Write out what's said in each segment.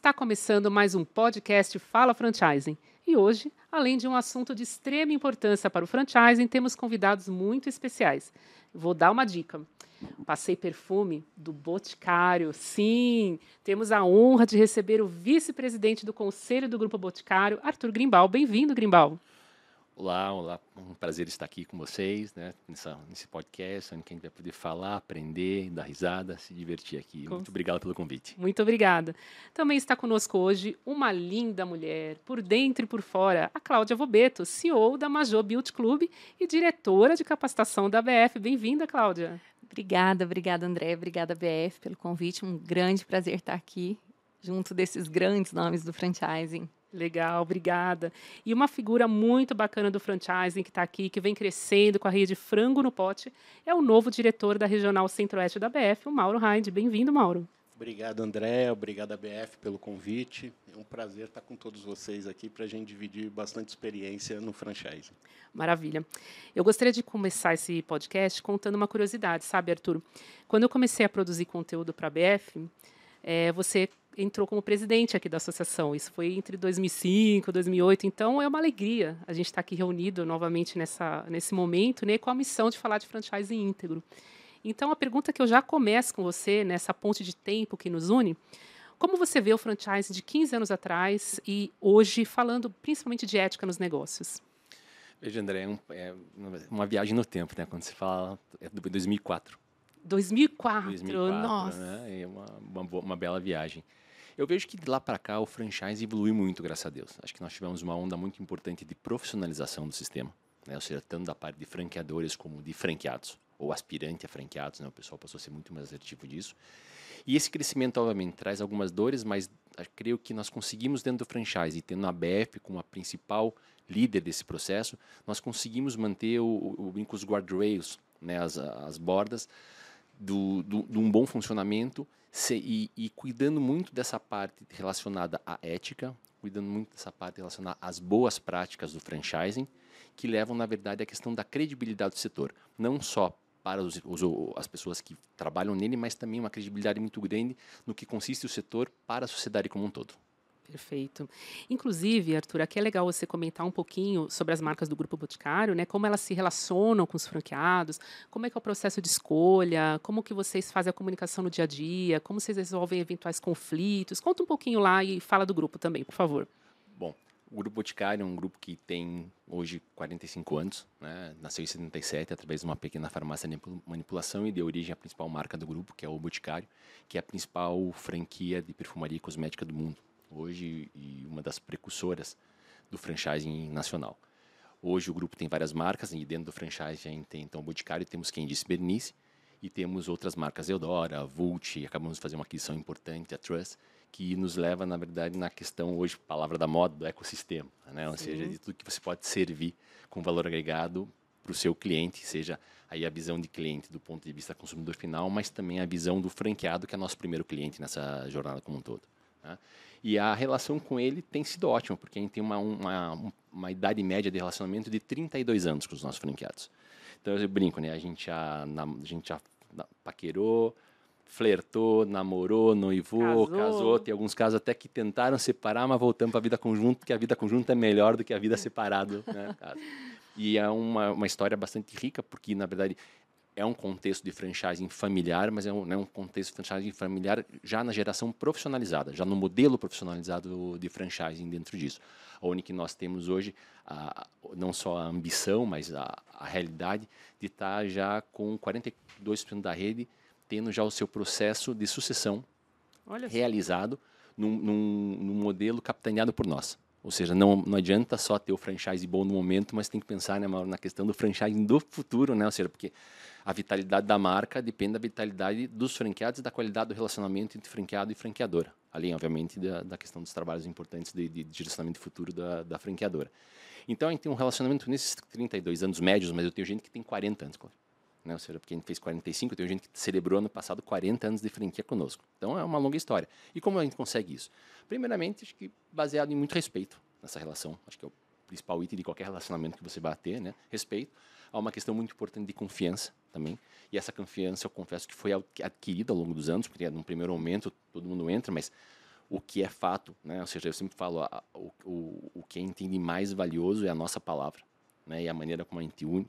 Está começando mais um podcast Fala Franchising. E hoje, além de um assunto de extrema importância para o franchising, temos convidados muito especiais. Vou dar uma dica. Passei perfume do Boticário. Sim, temos a honra de receber o vice-presidente do Conselho do Grupo Boticário, Arthur Grimbal. Bem-vindo, Grimbal. Olá, olá, um prazer estar aqui com vocês, né, nessa, nesse podcast, onde a gente vai poder falar, aprender, dar risada, se divertir aqui. Com... Muito obrigado pelo convite. Muito obrigada. Também está conosco hoje uma linda mulher, por dentro e por fora, a Cláudia Vobeto, CEO da Major Beauty Club e diretora de capacitação da BF. Bem-vinda, Cláudia. Obrigada, obrigada, André, obrigada, BF, pelo convite. Um grande prazer estar aqui, junto desses grandes nomes do franchising. Legal, obrigada. E uma figura muito bacana do franchising que está aqui, que vem crescendo com a rede Frango no Pote, é o novo diretor da Regional Centro-Oeste da BF, o Mauro Hind. Bem-vindo, Mauro. Obrigado, André. Obrigado, BF, pelo convite. É um prazer estar com todos vocês aqui para a gente dividir bastante experiência no franchising. Maravilha. Eu gostaria de começar esse podcast contando uma curiosidade, sabe, Arthur? Quando eu comecei a produzir conteúdo para a BF, é, você entrou como presidente aqui da associação. Isso foi entre 2005 e 2008. Então, é uma alegria a gente estar aqui reunido novamente nessa, nesse momento, né, com a missão de falar de franchising íntegro. Então, a pergunta que eu já começo com você, nessa ponte de tempo que nos une, como você vê o franchising de 15 anos atrás e hoje, falando principalmente de ética nos negócios? Veja, André, é, é uma viagem no tempo, né? Quando se fala é de 2004. 2004, 2004 nossa. Né? É uma, uma, uma bela viagem. Eu vejo que de lá para cá o franchise evolui muito, graças a Deus. Acho que nós tivemos uma onda muito importante de profissionalização do sistema, né? ou seja, tanto da parte de franqueadores como de franqueados, ou aspirante a franqueados, né? o pessoal passou a ser muito mais assertivo disso. E esse crescimento, obviamente, traz algumas dores, mas creio que nós conseguimos, dentro do franchise, tendo a BF como a principal líder desse processo, nós conseguimos manter o, o, o os guardrails, né? as, as bordas, do, do, de um bom funcionamento se, e, e, cuidando muito dessa parte relacionada à ética, cuidando muito dessa parte relacionada às boas práticas do franchising, que levam, na verdade, à questão da credibilidade do setor. Não só para os, os, as pessoas que trabalham nele, mas também uma credibilidade muito grande no que consiste o setor para a sociedade como um todo. Perfeito. Inclusive, Arthur, aqui é legal você comentar um pouquinho sobre as marcas do Grupo Boticário, né? Como elas se relacionam com os franqueados, como é que é o processo de escolha, como que vocês fazem a comunicação no dia a dia, como vocês resolvem eventuais conflitos. Conta um pouquinho lá e fala do grupo também, por favor. Bom, o Grupo Boticário é um grupo que tem hoje 45 anos, né? nasceu em 77 através de uma pequena farmácia de manipulação e deu origem à principal marca do grupo, que é o Boticário, que é a principal franquia de perfumaria e cosmética do mundo hoje e uma das precursoras do franchising nacional. Hoje o grupo tem várias marcas e dentro do franchising a gente tem então o Boticário, temos quem disse Bernice e temos outras marcas Eudora, Vult, acabamos de fazer uma aquisição importante, a Trust, que nos leva na verdade na questão hoje palavra da moda do ecossistema, né? Ou seja, de tudo que você pode servir com valor agregado para o seu cliente, seja aí a visão de cliente do ponto de vista consumidor final, mas também a visão do franqueado que é nosso primeiro cliente nessa jornada como um todo. Né? E a relação com ele tem sido ótima, porque a gente tem uma, uma, uma idade média de relacionamento de 32 anos com os nossos franqueados. Então eu brinco, né? A gente já, a gente já paquerou, flertou, namorou, noivou, casou. casou. Tem alguns casos até que tentaram separar, mas voltamos para a vida conjunta, porque a vida conjunta é melhor do que a vida separada. Né? E é uma, uma história bastante rica, porque, na verdade, é um contexto de franchising familiar, mas é um, é um contexto de franchising familiar já na geração profissionalizada, já no modelo profissionalizado de franchising dentro disso. Onde que nós temos hoje a, não só a ambição, mas a, a realidade de estar já com 42% da rede tendo já o seu processo de sucessão Olha realizado num, num, num modelo capitaneado por nós. Ou seja, não, não adianta só ter o franchise bom no momento, mas tem que pensar né, na questão do franchising do futuro, né? Ou seja, porque a vitalidade da marca depende da vitalidade dos franqueados e da qualidade do relacionamento entre franqueado e franqueadora. Além, obviamente, da, da questão dos trabalhos importantes de, de direcionamento futuro da, da, franqueadora. Então, a gente tem um relacionamento nesses 32 anos médios, mas eu tenho gente que tem 40 anos, claro. Né? Ou seja, porque a gente fez 45, eu tenho gente que celebrou ano passado 40 anos de franquia conosco. Então, é uma longa história. E como a gente consegue isso? Primeiramente, acho que baseado em muito respeito nessa relação. Acho que é o principal item de qualquer relacionamento que você vai ter, né? Respeito há uma questão muito importante de confiança também. E essa confiança, eu confesso que foi adquirida ao longo dos anos, porque no primeiro momento todo mundo entra, mas o que é fato, né? Ou seja, eu sempre falo, a, o, o, o que a gente entende mais valioso é a nossa palavra, né? E a maneira como a gente une,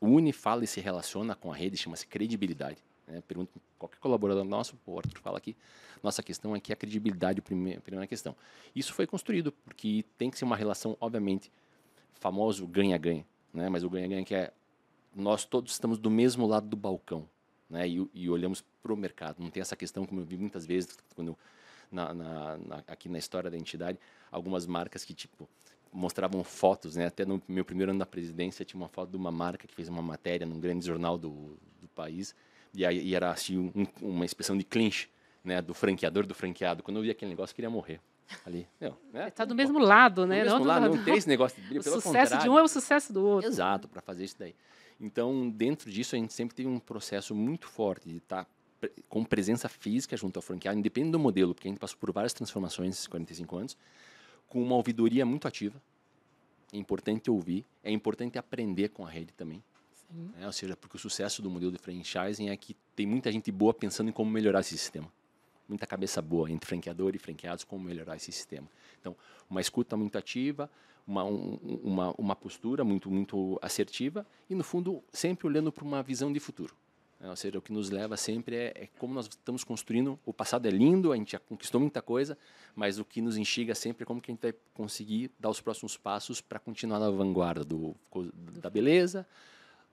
une fala e se relaciona com a rede chama-se credibilidade. Né? Pergunta qualquer colaborador nosso, o Arthur fala aqui, nossa questão é que a credibilidade é a primeira, a primeira questão. Isso foi construído porque tem que ser uma relação, obviamente, famoso ganha-ganha, né? Mas o ganha-ganha que é nós todos estamos do mesmo lado do balcão, né? E, e olhamos para o mercado. Não tem essa questão como eu vi muitas vezes quando na, na, na, aqui na história da entidade, algumas marcas que tipo mostravam fotos, né? Até no meu primeiro ano da presidência tinha uma foto de uma marca que fez uma matéria num grande jornal do, do país e aí e era assim um, uma expressão de clinch, né? Do franqueador do franqueado. Quando eu vi aquele negócio, eu queria morrer ali. né? Tá do mesmo lado, né? Do mesmo não lado, não tem esse negócio de O sucesso de um é o sucesso do outro. Exato, para fazer isso daí. Então, dentro disso, a gente sempre teve um processo muito forte de estar tá com presença física junto ao franqueado, independente do modelo, porque a gente passou por várias transformações nesses 45 anos, com uma ouvidoria muito ativa. É importante ouvir, é importante aprender com a rede também. Né? Ou seja, porque o sucesso do modelo de franchising é que tem muita gente boa pensando em como melhorar esse sistema. Muita cabeça boa entre franqueador e franqueados como melhorar esse sistema. Então, uma escuta muito ativa, uma, um, uma, uma postura muito, muito assertiva e, no fundo, sempre olhando para uma visão de futuro. Né? Ou seja, o que nos leva sempre é, é, como nós estamos construindo. O passado é lindo, a gente já conquistou muita coisa, mas o que nos instiga sempre é como que a gente vai conseguir dar os próximos passos para continuar na vanguarda do, da beleza,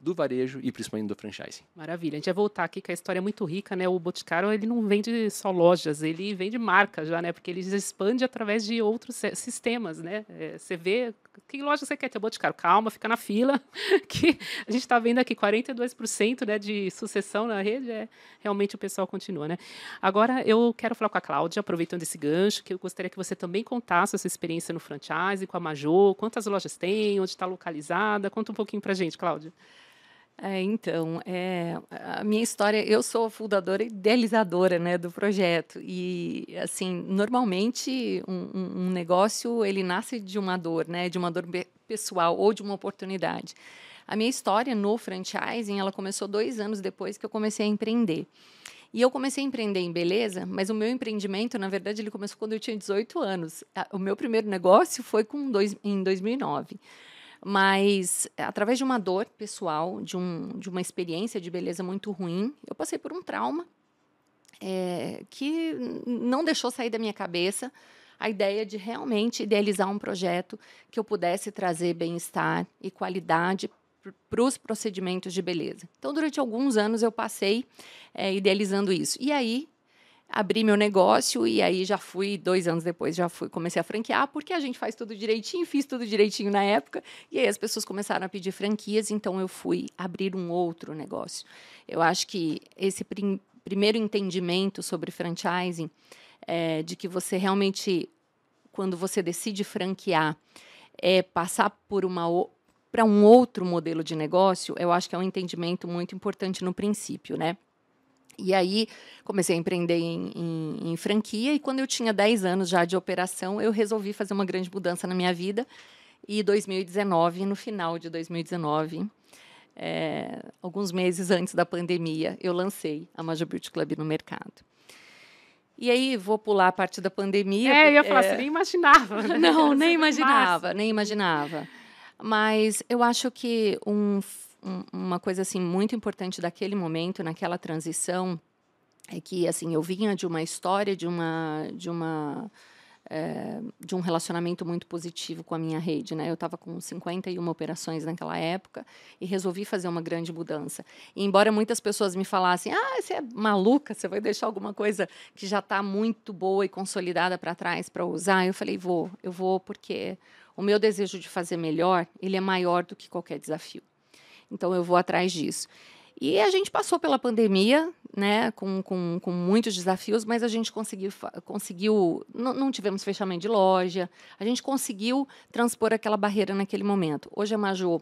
do varejo e principalmente do franchising. Maravilha. A gente vai voltar aqui que a história é muito rica, né? O Boticário, ele não vende só lojas, ele vende marca já, né? Porque ele expande através de outros sistemas, né? É, você vê que loja você quer ter o Boticário? Calma, fica na fila, que a gente está vendo aqui 42% né, de sucessão na rede, é, realmente o pessoal continua, né? Agora, eu quero falar com a Cláudia, aproveitando esse gancho, que eu gostaria que você também contasse a sua experiência no franchise, com a Major, quantas lojas tem, onde está localizada, conta um pouquinho para a gente, Cláudia. É, então, é, a minha história, eu sou fundadora e idealizadora né, do projeto. E, assim, normalmente um, um, negócio, ele nasce de uma dor, né, de uma dor pessoal ou de uma oportunidade. A minha história no franchising, ela começou dois anos depois que eu comecei a empreender. E eu comecei a empreender em beleza, mas o meu empreendimento, na verdade, ele começou quando eu tinha 18 anos. O meu primeiro negócio foi com dois, em 2009. Mas, através de uma dor pessoal, de, um, de uma experiência de beleza muito ruim, eu passei por um trauma é, que não deixou sair da minha cabeça a ideia de realmente idealizar um projeto que eu pudesse trazer bem-estar e qualidade para os procedimentos de beleza. Então, durante alguns anos, eu passei é, idealizando isso. E aí, abri meu negócio e aí já fui dois anos depois já fui comecei a franquear porque a gente faz tudo direitinho fiz tudo direitinho na época e aí as pessoas começaram a pedir franquias então eu fui abrir um outro negócio. Eu acho que esse prim primeiro entendimento sobre franchising é de que você realmente quando você decide franquear é passar por uma para um outro modelo de negócio eu acho que é um entendimento muito importante no princípio né e aí comecei a empreender em, em, em, franquia e quando eu tinha 10 anos já de operação, eu resolvi fazer uma grande mudança na minha vida. E 2019, no final de 2019, é, alguns meses antes da pandemia, eu lancei a Major Beauty Club no mercado. E aí, vou pular a parte da pandemia. É, eu ia falar, é... você nem imaginava. Né? Não, nem imaginava, nem imaginava. Mas eu acho que um um, uma coisa assim muito importante daquele momento, naquela transição, é que assim eu vinha de uma história de uma de uma é, de um relacionamento muito positivo com a minha rede, né? Eu estava com 51 operações naquela época e resolvi fazer uma grande mudança. E embora muitas pessoas me falassem, ah, você é maluca, você vai deixar alguma coisa que já está muito boa e consolidada para trás para usar, eu falei, vou, eu vou porque o meu desejo de fazer melhor, ele é maior do que qualquer desafio. Então eu vou atrás disso. E a gente passou pela pandemia, né, com, com, com muitos desafios, mas a gente conseguiu, conseguiu não, tivemos fechamento de loja, a gente conseguiu transpor aquela barreira naquele momento. Hoje a Major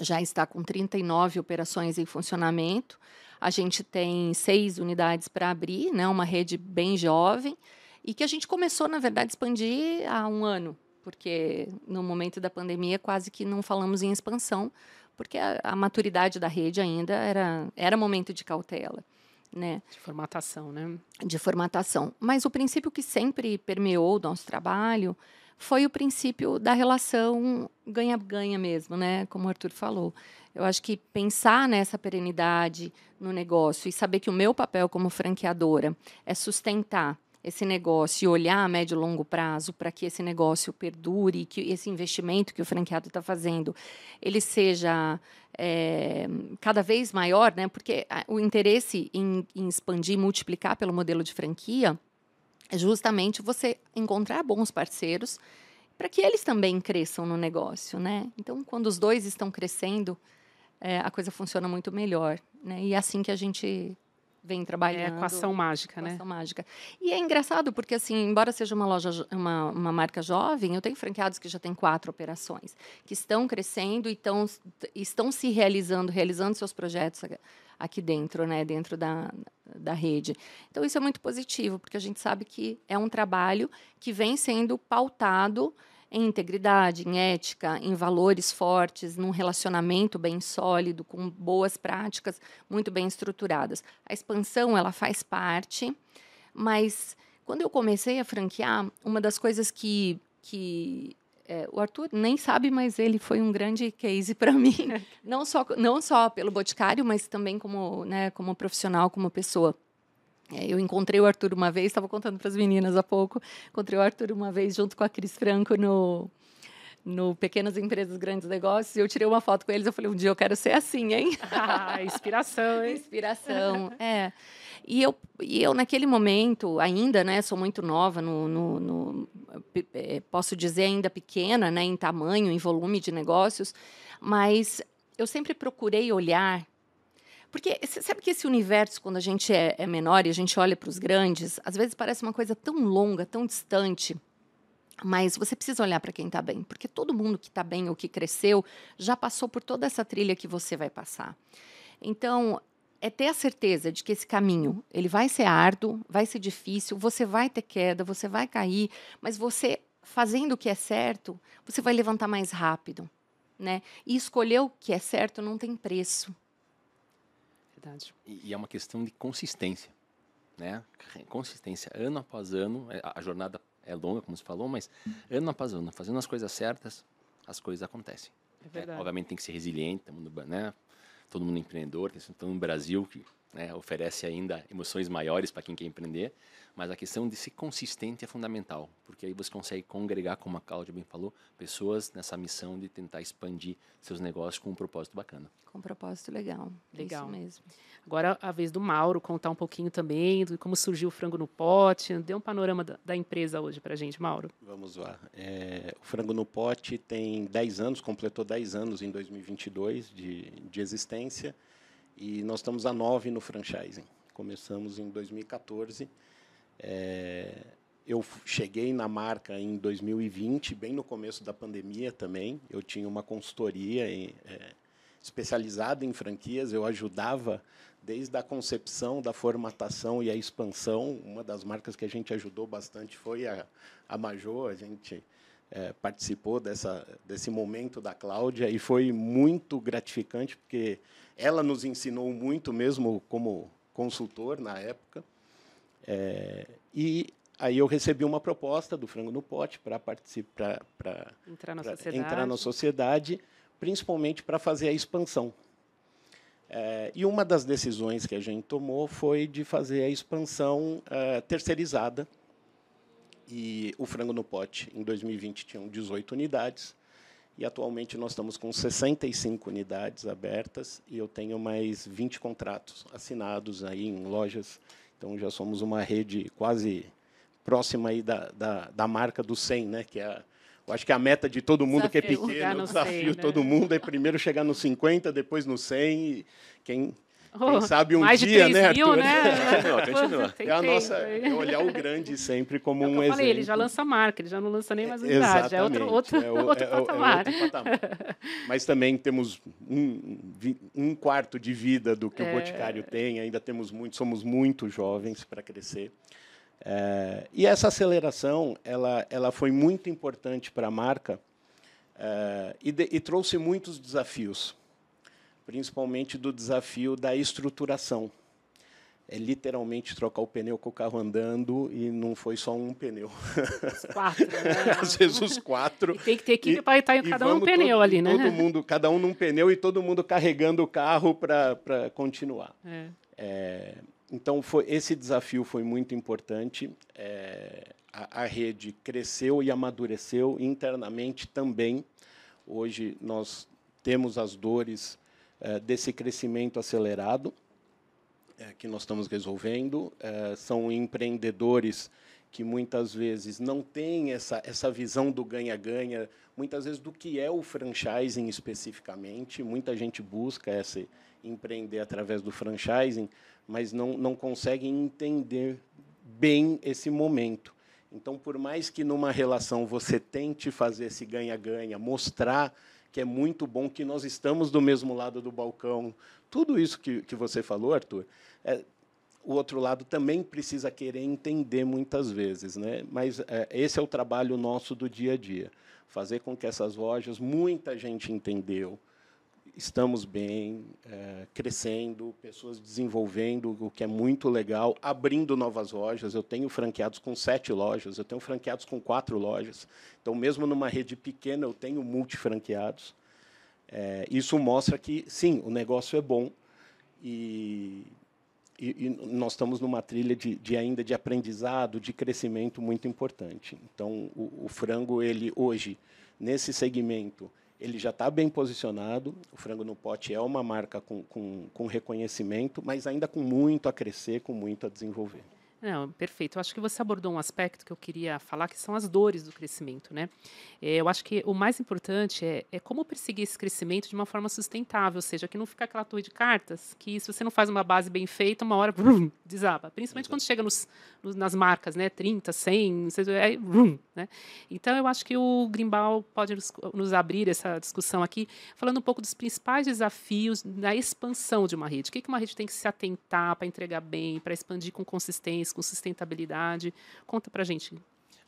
já está com 39 operações em funcionamento, a gente tem seis unidades para abrir, né, uma rede bem jovem, e que a gente começou, na verdade, a expandir há um ano, porque no momento da pandemia quase que não falamos em expansão, porque a, a, maturidade da rede ainda era, era momento de cautela. né? De formatação, né? De formatação. Mas o princípio que sempre permeou o nosso trabalho foi o princípio da relação ganha-ganha mesmo, né? Como o Arthur falou. Eu acho que pensar nessa perenidade no negócio e saber que o meu papel como franqueadora é sustentar esse negócio e olhar a médio e longo prazo para que esse negócio perdure, que esse investimento que o franqueado está fazendo, ele seja é, cada vez maior, né? Porque o interesse em, em expandir, multiplicar pelo modelo de franquia é justamente você encontrar bons parceiros para que eles também cresçam no negócio, né? Então, quando os dois estão crescendo, é, a coisa funciona muito melhor, né? E é assim que a gente vem trabalhando. É a equação mágica, equação né? mágica. E é engraçado porque, assim, embora seja uma loja, uma, uma marca jovem, eu tenho franqueados que já têm quatro operações, que estão crescendo e estão, estão se realizando, realizando seus projetos aqui dentro, né, dentro da, da rede. Então, isso é muito positivo, porque a gente sabe que é um trabalho que vem sendo pautado em integridade, em ética, em valores fortes, num relacionamento bem sólido, com boas práticas muito bem estruturadas. A expansão ela faz parte, mas quando eu comecei a franquear, uma das coisas que, que é, o Arthur nem sabe, mas ele foi um grande case para mim, não só não só pelo boticário, mas também como né, como profissional, como pessoa. É, eu encontrei o Arthur uma vez, estava contando para as meninas há pouco. Encontrei o Arthur uma vez junto com a Cris Franco no, no Pequenas Empresas, Grandes Negócios. E eu tirei uma foto com eles. Eu falei, um dia eu quero ser assim, hein? Ah, inspiração, hein? Inspiração, é. E eu, e eu, naquele momento, ainda, né, sou muito nova, no, no, no, é, posso dizer ainda pequena, né, em tamanho, em volume de negócios, mas eu sempre procurei olhar porque sabe que esse universo, quando a gente é, é menor e a gente olha para os grandes, às vezes parece uma coisa tão longa, tão distante. Mas você precisa olhar para quem está bem, porque todo mundo que está bem ou que cresceu já passou por toda essa trilha que você vai passar. Então, é ter a certeza de que esse caminho ele vai ser árduo, vai ser difícil, você vai ter queda, você vai cair, mas você fazendo o que é certo, você vai levantar mais rápido, né? E escolher o que é certo não tem preço. Verdade. E, e é uma questão de consistência, né? Consistência, ano após ano, é, a, jornada é longa, como você falou, mas ano após ano, fazendo as coisas certas, as coisas acontecem. É verdade. É, obviamente tem que ser resiliente, todo mundo, né? todo mundo empreendedor, tem todo no Brasil que né, oferece ainda emoções maiores para quem quer empreender, mas a questão de ser consistente é fundamental, porque aí você consegue congregar, como a Cláudia bem falou, pessoas nessa missão de tentar expandir seus negócios com um propósito bacana. Com um propósito legal. Legal. Isso mesmo. Agora a vez do Mauro contar um pouquinho também de como surgiu o frango no pote. Dê um panorama da, da empresa hoje para a gente, Mauro. Vamos lá. É, o frango no pote tem 10 anos, completou 10 anos em 2022 de, de existência e nós estamos a 9 no franchising. Começamos em 2014 é, eu cheguei na marca em 2020, bem no começo da pandemia também. Eu tinha uma consultoria em, é, especializada em franquias. Eu ajudava desde a concepção, da formatação e a expansão. Uma das marcas que a gente ajudou bastante foi a, a Major. A gente é, participou dessa, desse momento da Cláudia e foi muito gratificante, porque ela nos ensinou muito, mesmo como consultor na época. É, e aí eu recebi uma proposta do Frango no Pote para participar, para entrar, na entrar na sociedade, principalmente para fazer a expansão. É, e uma das decisões que a gente tomou foi de fazer a expansão é, terceirizada. E o Frango no Pote, em 2020, tinham 18 unidades. E atualmente nós estamos com 65 unidades abertas e eu tenho mais 20 contratos assinados aí em lojas então já somos uma rede quase próxima aí da, da, da marca do 100, né? Que é eu acho que a meta de todo mundo desafio, que é pequeno, o desafio 100, né? todo mundo é primeiro chegar no 50, depois no 100 e quem quem oh, sabe um mais dia, de né, mil, Arthur? né? continua, continua. É a nossa, é olhar o grande sempre como é um exemplo. Falei, ele já lança marca, ele já não lança nem mais unidade, é outro, outro, é, o, outro, é, patamar. é outro patamar. Mas também temos um, um quarto de vida do que o é. Boticário tem, ainda temos muito, somos muito jovens para crescer. É, e essa aceleração, ela, ela foi muito importante para a marca é, e, de, e trouxe muitos desafios principalmente do desafio da estruturação. é literalmente trocar o pneu com o carro andando e não foi só um pneu. Os quatro, né? Às vezes os quatro. E tem que ter equipe para estar em cada um pneu todo, ali, né? Todo mundo, cada um num pneu e todo mundo carregando o carro para continuar. É. É, então, foi, esse desafio foi muito importante. É, a, a rede cresceu e amadureceu internamente também. Hoje nós temos as dores desse crescimento acelerado é, que nós estamos resolvendo. É, são empreendedores que muitas vezes não têm essa, essa visão do ganha-ganha, muitas vezes do que é o franchising especificamente. Muita gente busca essa, empreender através do franchising, mas não, não conseguem entender bem esse momento. Então, por mais que numa relação você tente fazer esse ganha-ganha, mostrar que é muito bom que nós estamos do mesmo lado do balcão, tudo isso que, que você falou, Arthur, é, o outro lado também precisa querer entender muitas vezes, né? Mas é, esse é o trabalho nosso do dia a dia, fazer com que essas lojas muita gente entendeu, estamos bem, é, crescendo, pessoas desenvolvendo, o que é muito legal, abrindo novas lojas. Eu tenho franqueados com sete lojas, eu tenho franqueados com quatro lojas. Então, mesmo numa rede pequena, eu tenho multifranqueados. É, isso mostra que, sim, o negócio é bom e, e, e nós estamos numa trilha de, de, ainda de aprendizado, de crescimento muito importante. Então, o, o frango, ele hoje, nesse segmento, ele já está bem posicionado. O Frango no Pote é uma marca com, com, com reconhecimento, mas ainda com muito a crescer, com muito a desenvolver. Não, perfeito. Eu acho que você abordou um aspecto que eu queria falar, que são as dores do crescimento, né? É, eu acho que o mais importante é, é, como perseguir esse crescimento de uma forma sustentável, ou seja, que não fica aquela torre de cartas, que se você não faz uma base bem feita, uma hora brum, desaba. Principalmente Exato. quando chega nos, nos, nas marcas, né? 30, 100, é, brum, né? Então, eu acho que o Grimbal pode nos, nos abrir essa discussão aqui, falando um pouco dos principais desafios na expansão de uma rede. O que, que uma rede tem que se atentar para entregar bem, para expandir com consistência, com sustentabilidade. Conta para gente.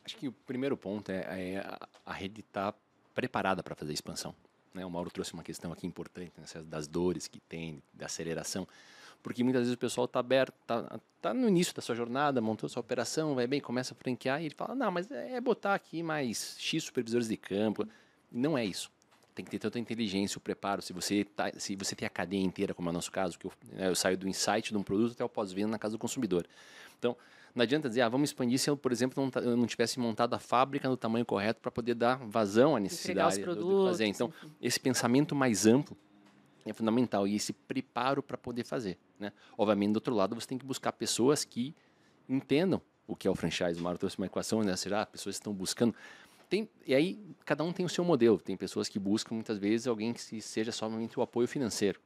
Acho que o primeiro ponto é, é a, rede estar tá preparada para fazer expansão. Né? O Mauro trouxe uma questão aqui importante né? das dores que tem, da aceleração, porque muitas vezes o pessoal está aberto, está tá no início da sua jornada, montou sua operação, vai bem, começa a franquear e ele fala, não, mas é, é botar aqui mais X supervisores de campo. Não é isso tem que ter tanta inteligência, o preparo. Se você, tá, se você tem a cadeia inteira, como é o nosso caso, que eu, né, eu saio do insight de um produto até o pós-venda na casa do consumidor. Então, não adianta dizer, ah, vamos expandir se eu, por exemplo, não, eu não tivesse montado a fábrica no tamanho correto para poder dar vazão à necessidade do, fazer. Então, esse pensamento mais amplo é fundamental e esse preparo para poder fazer. Né? Obviamente, do outro lado, você tem que buscar pessoas que entendam o que é o franchise. O Mário trouxe uma equação, né? Será? Pessoas estão buscando tem, e aí, cada um tem o seu modelo. Tem pessoas que buscam, muitas vezes, alguém que seja somente o apoio financeiro.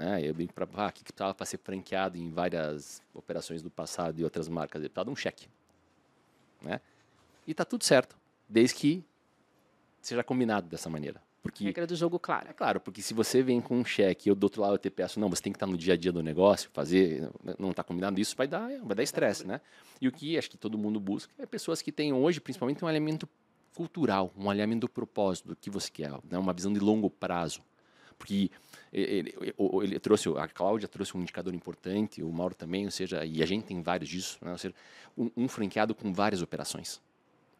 Né? Eu brinco para ah, que precisava para ser franqueado em várias operações do passado e outras marcas. Ele precisava de um cheque. Né? E está tudo certo, desde que seja combinado dessa maneira. Porque, Regra do jogo, claro. É claro, porque se você vem com um cheque e eu do outro lado eu te peço, não, você tem que estar no dia a dia do negócio, fazer, não está combinado, isso vai dar vai dar estresse, né? E o que acho que todo mundo busca é pessoas que tenham hoje, principalmente, um elemento cultural, um alinhamento do propósito, do que você quer, né? uma visão de longo prazo. Porque ele, ele, trouxe, a Cláudia trouxe um indicador importante, o Mauro também, ou seja, e a gente tem vários disso, né? ou seja, um, um franqueado com várias operações.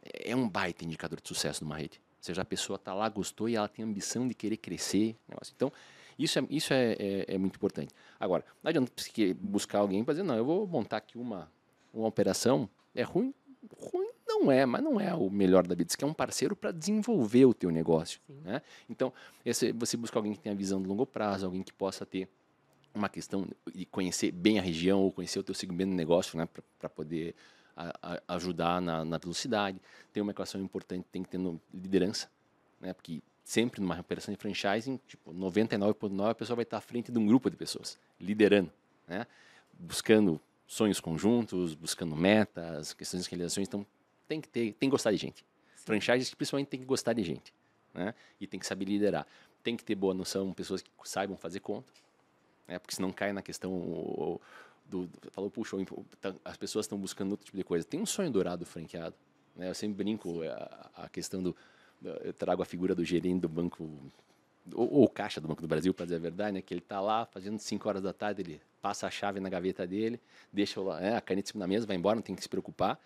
É um baita indicador de sucesso de uma rede. Ou seja, a pessoa está lá, gostou e ela tem ambição de querer crescer. Negócio. Então, isso, é, isso é, é, é, muito importante. Agora, não adianta buscar alguém para dizer, não, eu vou montar aqui uma, uma operação, é ruim, ruim não é, mas não é o melhor da vida. Você quer um parceiro para desenvolver o teu negócio. Né? Então, esse, você busca alguém que tenha visão de longo prazo, alguém que possa ter uma questão de conhecer bem a região ou conhecer o teu segmento de negócio né? para poder a, a ajudar na, na, velocidade. Tem uma equação importante, tem que ter no, liderança, né? porque sempre numa operação de franchising, tipo, 99,9% a pessoa vai estar à frente de um grupo de pessoas, liderando, né? buscando sonhos conjuntos, buscando metas, questões de realizações. Então, tem que ter, tem que gostar de gente. Sim. Franchises principalmente tem que gostar de gente, né? E tem que saber liderar. Tem que ter boa noção, pessoas que saibam fazer conta, né? Porque senão cai na questão o, do, do, falou, puxa, tá, as pessoas estão buscando outro tipo de coisa. Tem um sonho dourado franqueado, né? Eu sempre brinco a, a questão do eu trago a figura do gerente do banco ou, ou caixa do Banco do Brasil, para dizer a verdade, né? Que ele está lá fazendo 5 horas da tarde, ele passa a chave na gaveta dele, deixa lá, é, a caneta na mesa, vai embora, não tem que se preocupar.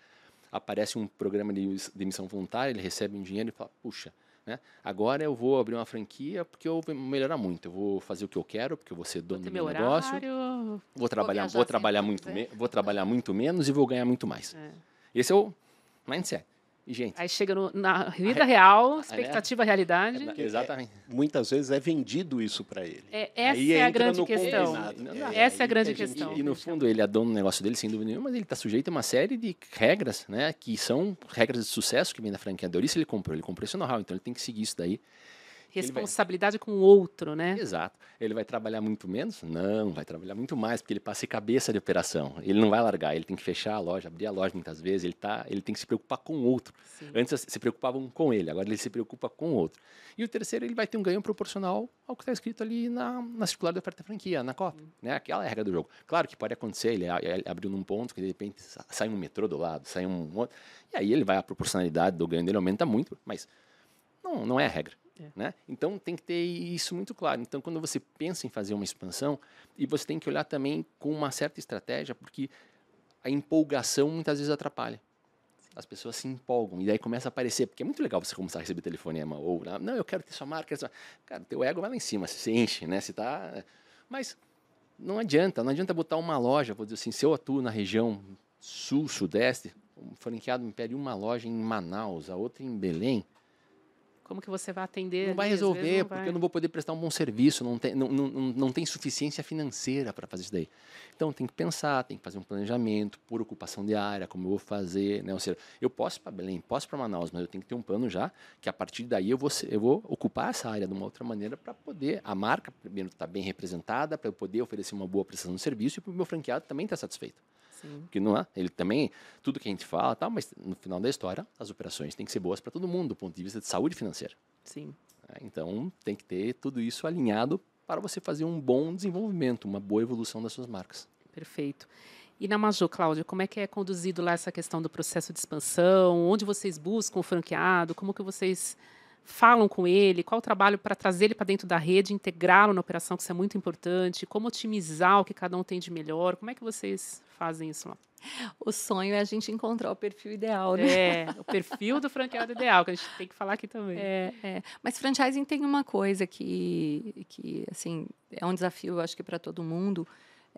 Aparece um programa de demissão voluntária, ele recebe um dinheiro e fala, puxa, né? Agora eu vou abrir uma franquia porque eu vou melhorar muito. Eu vou fazer o que eu quero, porque eu vou ser dono do meu negócio. Horário, vou trabalhar, vou, trabalhar muito, vou trabalhar muito menos e vou ganhar muito mais. É. Esse é o mindset. Gente, Aí chega no, na vida real, expectativa, é, realidade. É, exatamente. Muitas vezes é vendido isso para ele. É, essa Aí é a grande questão. É, essa é a grande questão. E, e, no fundo, ele é dono do negócio dele, sem dúvida nenhuma, mas ele está sujeito a uma série de regras, né? Que são regras de sucesso que vem da franqueadora. Isso ele comprou, ele comprou esse know-how, então ele tem que seguir isso daí responsabilidade vai... com o outro, né? Exato. Ele vai trabalhar muito menos? Não, vai trabalhar muito mais, porque ele passa cabeça de operação. Ele não vai largar, ele tem que fechar a loja, abrir a loja muitas vezes, ele, tá, ele tem que se preocupar com o outro. Sim. Antes se preocupavam com ele, agora ele se preocupa com o outro. E o terceiro, ele vai ter um ganho proporcional ao que está escrito ali na, na circular da oferta franquia, na cota. Hum. Né? Aquela é a regra do jogo. Claro que pode acontecer, ele, ele abriu num ponto que de repente sai um metrô do lado, sai um outro, e aí ele vai, a proporcionalidade do ganho dele aumenta muito, mas não, não é a regra. É. Né? Então tem que ter isso muito claro. Então, quando você pensa em fazer uma expansão, e você tem que olhar também com uma certa estratégia, porque a empolgação muitas vezes atrapalha. As pessoas se empolgam e daí começa a aparecer, porque é muito legal você começar a receber telefonema ou não, eu quero ter sua marca, cara, teu ego vai lá em cima, se enche, né? Você tá, mas não adianta, não adianta botar uma loja, vou dizer assim, se eu atuo na região sul, sudeste, um franqueado me pede uma loja em Manaus, a outra em Belém, como que você vai atender? Não vai resolver, não porque vai. eu não vou poder prestar um bom serviço, não tem, não, não, não tem suficiência financeira para fazer isso daí. Então, tem que pensar, tem que fazer um planejamento por ocupação de área, como eu vou fazer. Né? Ou seja, eu posso ir para Belém, posso para Manaus, mas eu tenho que ter um plano já, que a partir daí eu vou, eu vou ocupar essa área de uma outra maneira para poder, a marca, primeiro, estar tá bem representada, para eu poder oferecer uma boa prestação de serviço e para o meu franqueado também estar tá satisfeito. Sim. Porque não é, ele também, tudo que a gente fala, tal, mas no final da história, as operações têm que ser boas para todo mundo, do ponto de vista de saúde financeira. Sim. É, então, tem que ter tudo isso alinhado para você fazer um bom desenvolvimento, uma boa evolução das suas marcas. Perfeito. E na Major, Cláudia, como é que é conduzido lá essa questão do processo de expansão? Onde vocês buscam o franqueado? Como que vocês falam com ele? Qual o trabalho para trazer ele para dentro da rede, integrá-lo na operação, que isso é muito importante? Como otimizar o que cada um tem de melhor? Como é que vocês fazem isso lá? O sonho é a gente encontrar o perfil ideal, né? É, o perfil do franqueado ideal, que a gente tem que falar aqui também. É, é. Mas franchising tem uma coisa que, que assim, é um desafio, acho que para todo mundo,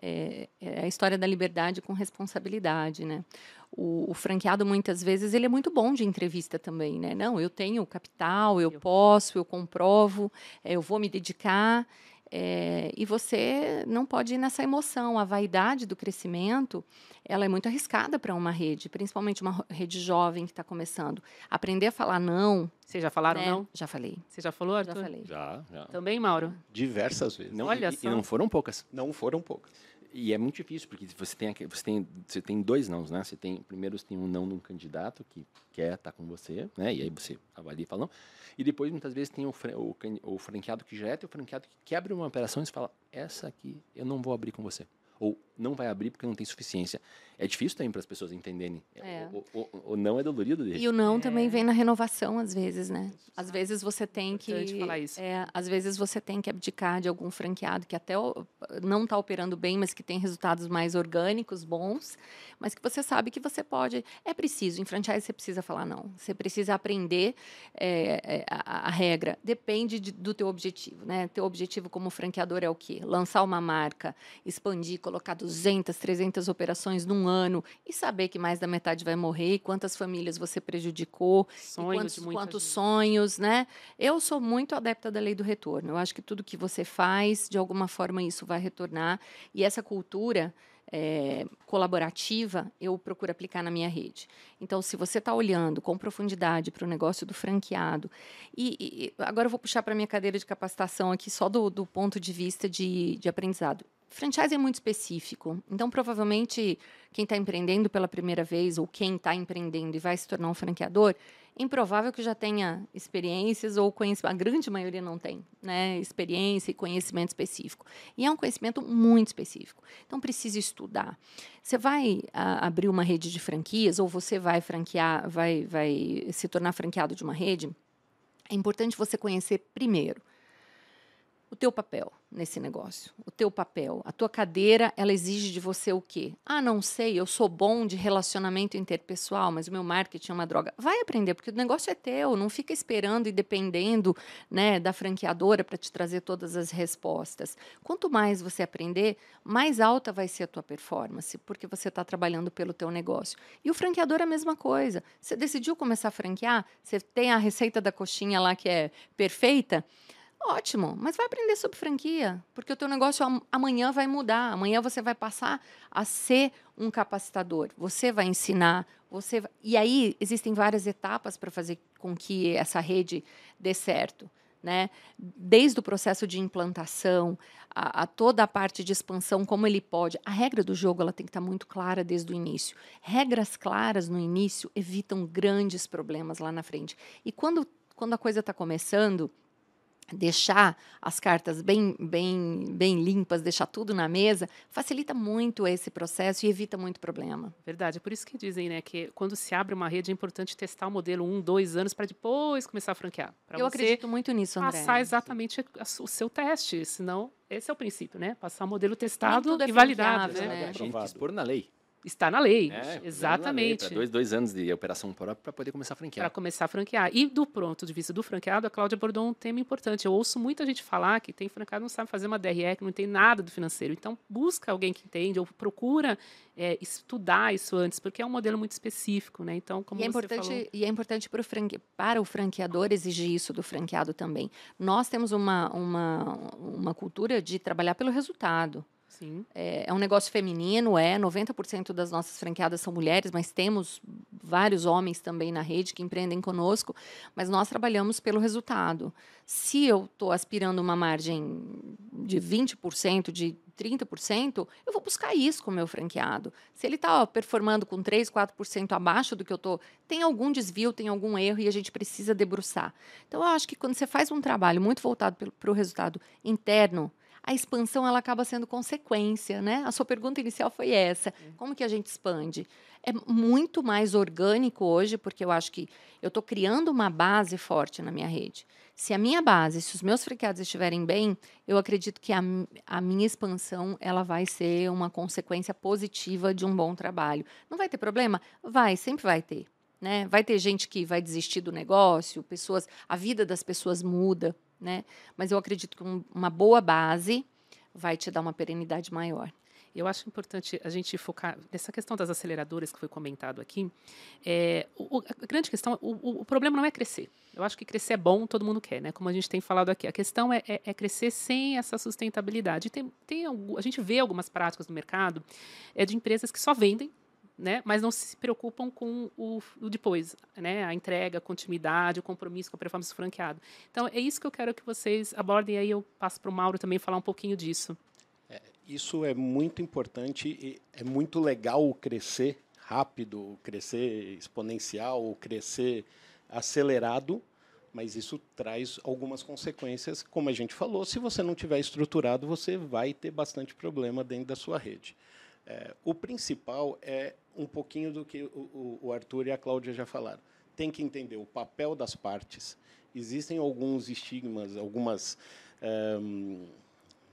é, é, a história da liberdade com responsabilidade, né? O, o, franqueado muitas vezes ele é muito bom de entrevista também, né? Não, eu tenho capital, eu posso, eu comprovo, é, eu vou me dedicar. É, e você não pode ir nessa emoção. A vaidade do crescimento, ela é muito arriscada para uma rede, principalmente uma rede jovem que está começando. Aprender a falar não. Vocês já falaram né? não? Já falei. Você já falou, Arthur? Já falei. Já, já. Também, Mauro? Diversas vezes. Não, Olha e, só. E não foram poucas. Não foram poucas. E é muito difícil, porque você tem, você tem, você tem dois nãos, né? Você tem, primeiro você tem um não de um candidato que quer estar com você, né? E aí você avalia e fala não. E depois, muitas vezes, tem o, o, o franqueado que já é teu franqueado que quebra uma operação e fala, essa aqui eu não vou abrir com você ou não vai abrir porque não tem suficiência. É difícil também para as pessoas entenderem. É. O, o, o, não é dolorido dele. E o não é. também vem na renovação, às vezes, né? Às vezes você tem que. Falar isso. É, às vezes você tem que abdicar de algum franqueado que até não está operando bem, mas que tem resultados mais orgânicos, bons, mas que você sabe que você pode. É preciso, em franchise você precisa falar não. Você precisa aprender é, é a, a, regra. Depende de, do teu objetivo, né? Teu objetivo como franqueador é o quê? Lançar uma marca, expandir, colocar 200, 300 operações num ano e saber que mais da metade vai morrer e quantas famílias você prejudicou, sonhos quantos, quantos sonhos, né? Eu sou muito adepta da lei do retorno. Eu acho que tudo que você faz, de alguma forma, isso vai retornar. E essa cultura é, colaborativa, eu procuro aplicar na minha rede. Então, se você está olhando com profundidade para o negócio do franqueado, e, e agora eu vou puxar para a minha cadeira de capacitação aqui, só do, do ponto de vista de, de aprendizado. Franchise é muito específico, então provavelmente quem está empreendendo pela primeira vez ou quem está empreendendo e vai se tornar um franqueador, improvável que já tenha experiências ou conhecimento. A grande maioria não tem, né? Experiência e conhecimento específico. E é um conhecimento muito específico. Então precisa estudar. Você vai a, abrir uma rede de franquias ou você vai franquear, vai, vai se tornar franqueado de uma rede. É importante você conhecer primeiro o teu papel nesse negócio, o teu papel, a tua cadeira, ela exige de você o quê? Ah, não sei, eu sou bom de relacionamento interpessoal, mas o meu marketing é uma droga. Vai aprender, porque o negócio é teu, não fica esperando e dependendo, né, da franqueadora para te trazer todas as respostas. Quanto mais você aprender, mais alta vai ser a tua performance, porque você está trabalhando pelo teu negócio. E o franqueador é a mesma coisa. Você decidiu começar a franquear, você tem a receita da coxinha lá que é perfeita, Ótimo, mas vai aprender sobre franquia, porque o teu negócio amanhã vai mudar. Amanhã você vai passar a ser um capacitador. Você vai ensinar, você e aí existem várias etapas para fazer com que essa rede dê certo, né? Desde o processo de implantação a, a, toda a parte de expansão, como ele pode. A regra do jogo ela tem que estar muito clara desde o início. Regras claras no início evitam grandes problemas lá na frente. E quando quando a coisa está começando deixar as cartas bem, bem, bem limpas, deixar tudo na mesa, facilita muito esse processo e evita muito problema. Verdade, é por isso que dizem, né, que quando se abre uma rede é importante testar o modelo um, dois anos para depois começar a franquear. Eu acredito muito nisso, André. Passar exatamente o seu teste, senão esse é o princípio, né? Passar o modelo testado é e validado, né? né? A gente pôr na lei. Está na lei, é, exatamente. Na lei, dois, dois anos de operação própria para poder começar a franquear. Para começar a franquear. E do ponto de vista do franqueado, a Cláudia abordou um tema importante. Eu ouço muita gente falar que tem franqueado não sabe fazer uma DRE, que não tem nada do financeiro. Então, busca alguém que entende ou procura é, estudar isso antes, porque é um modelo muito específico. Né? Então, como e é importante, falou... E é importante para o, franque... para o franqueador exigir isso do franqueado também. Nós temos uma, uma, uma cultura de trabalhar pelo resultado. Sim. É, é um negócio feminino, é. 90% das nossas franqueadas são mulheres, mas temos vários homens também na rede que empreendem conosco, mas nós trabalhamos pelo resultado. Se eu estou aspirando uma margem de 20%, de 30%, eu vou buscar isso com o meu franqueado. Se ele está performando com 3%, 4% abaixo do que eu estou, tem algum desvio, tem algum erro e a gente precisa debruçar. Então, eu acho que quando você faz um trabalho muito voltado para o resultado interno, a expansão ela acaba sendo consequência, né? A sua pergunta inicial foi essa: como que a gente expande? É muito mais orgânico hoje, porque eu acho que eu estou criando uma base forte na minha rede. Se a minha base, se os meus franqueados estiverem bem, eu acredito que a, a minha expansão ela vai ser uma consequência positiva de um bom trabalho. Não vai ter problema? Vai, sempre vai ter. Né? Vai ter gente que vai desistir do negócio, pessoas, a vida das pessoas muda, né? Mas eu acredito que um, uma boa base vai te dar uma perenidade maior. Eu acho importante a gente focar nessa questão das aceleradoras que foi comentado aqui. É, o, a grande questão, o, o, problema não é crescer. Eu acho que crescer é bom, todo mundo quer, né? Como a gente tem falado aqui. A questão é, é, é crescer sem essa sustentabilidade. Tem, tem, a gente vê algumas práticas no mercado é, de empresas que só vendem né? mas não se preocupam com o, o, depois, né? a entrega, a continuidade, o compromisso com a performance franqueado. Então, é isso que eu quero que vocês abordem, e aí eu passo para o Mauro também falar um pouquinho disso. É, isso é muito importante e é muito legal crescer rápido, crescer exponencial, crescer acelerado, mas isso traz algumas consequências, como a gente falou, se você não tiver estruturado, você vai ter bastante problema dentro da sua rede. É, o principal é um pouquinho do que o, o Arthur e a Cláudia já falaram. Tem que entender o papel das partes. Existem alguns estigmas, algumas um,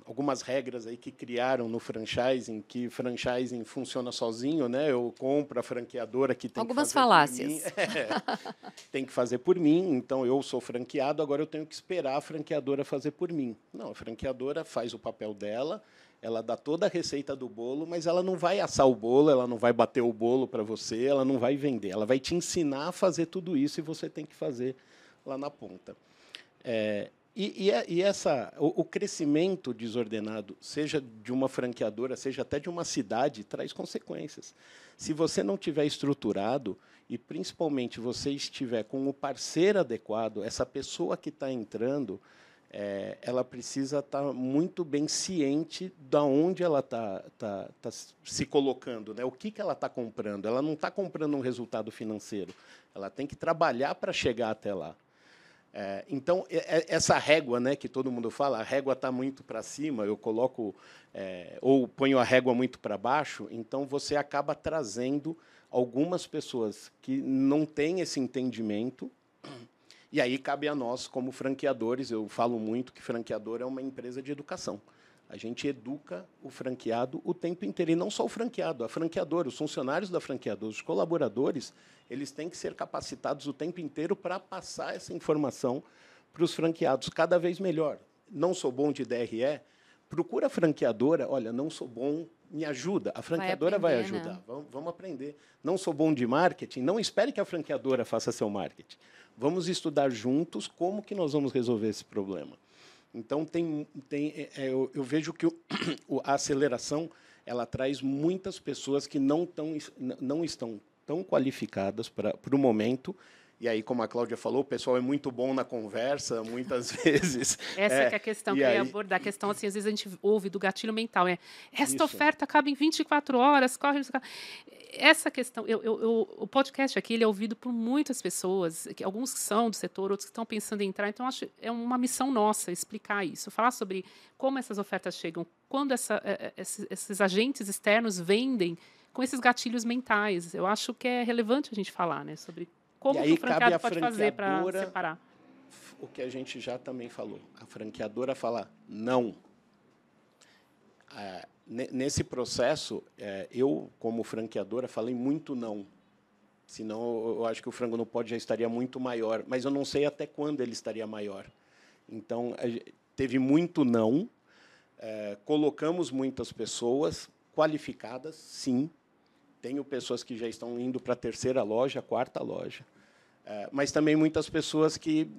algumas regras aí que criaram no franchising, que franchising funciona sozinho, né? Eu compro a franqueadora que tem algumas que fazer falácias. É, tem que fazer por mim, então eu sou franqueado, agora eu tenho que esperar a franqueadora fazer por mim. Não, a franqueadora faz o papel dela, ela dá toda a receita do bolo, mas ela não vai assar o bolo, ela não vai bater o bolo para você, ela não vai vender. Ela vai te ensinar a fazer tudo isso e você tem que fazer lá na ponta. É, e, e, é, e, essa, o, o, crescimento desordenado, seja de uma franqueadora, seja até de uma cidade, traz consequências. Se você não tiver estruturado e principalmente você estiver com o parceiro adequado, essa pessoa que está entrando, é, ela precisa estar tá muito bem ciente da onde ela está tá, tá se colocando, né? o que, que ela está comprando. Ela não está comprando um resultado financeiro, ela tem que trabalhar para chegar até lá. É, então, essa régua né, que todo mundo fala, a régua está muito para cima, eu coloco, é, ou ponho a régua muito para baixo, então você acaba trazendo algumas pessoas que não têm esse entendimento E aí cabe a nós, como franqueadores, eu falo muito que franqueador é uma empresa de educação. A gente educa o franqueado o tempo inteiro, e não só o franqueado, a franqueadora, os funcionários da franqueadora, os colaboradores, eles têm que ser capacitados o tempo inteiro para passar essa informação para os franqueados cada vez melhor. Não sou bom de DRE, procura a franqueadora, olha, não sou bom, me ajuda. A franqueadora vai, aprender, vai ajudar. Né? Vamos, vamos, aprender. Não sou bom de marketing, não espere que a franqueadora faça seu marketing. Vamos estudar juntos como que nós vamos resolver esse problema. Então, tem, tem, é, é eu, eu, vejo que o, a aceleração ela traz muitas pessoas que não, tão, não estão tão qualificadas para o momento e aí, como a Cláudia falou, o pessoal é muito bom na conversa, muitas vezes. Essa é, é a questão que aí... eu ia abordar. A questão, assim, às vezes a gente ouve do gatilho mental. É, esta Isso. oferta acaba em 24 horas, corre... Essa questão, eu, eu, eu, o podcast aqui ele é ouvido por muitas pessoas, que, alguns que são do setor, outros que estão pensando em entrar. Então, acho é uma missão nossa explicar isso, falar sobre como essas ofertas chegam, quando essa, é, é, esses, esses agentes externos vendem com esses gatilhos mentais. Eu acho que é relevante a gente falar né, sobre como que o franqueado pode fazer para separar? O que a gente já também falou. A franqueadora fala não. Ah, nesse processo, é, eu, como franqueadora, falei muito não. Senão, eu acho que o frango no pode já estaria muito maior. Mas eu não sei até quando ele estaria maior. Então, teve muito não. É, colocamos muitas pessoas qualificadas, sim. Tenho pessoas que já estão indo para a terceira loja, a quarta loja. É, mas também muitas pessoas que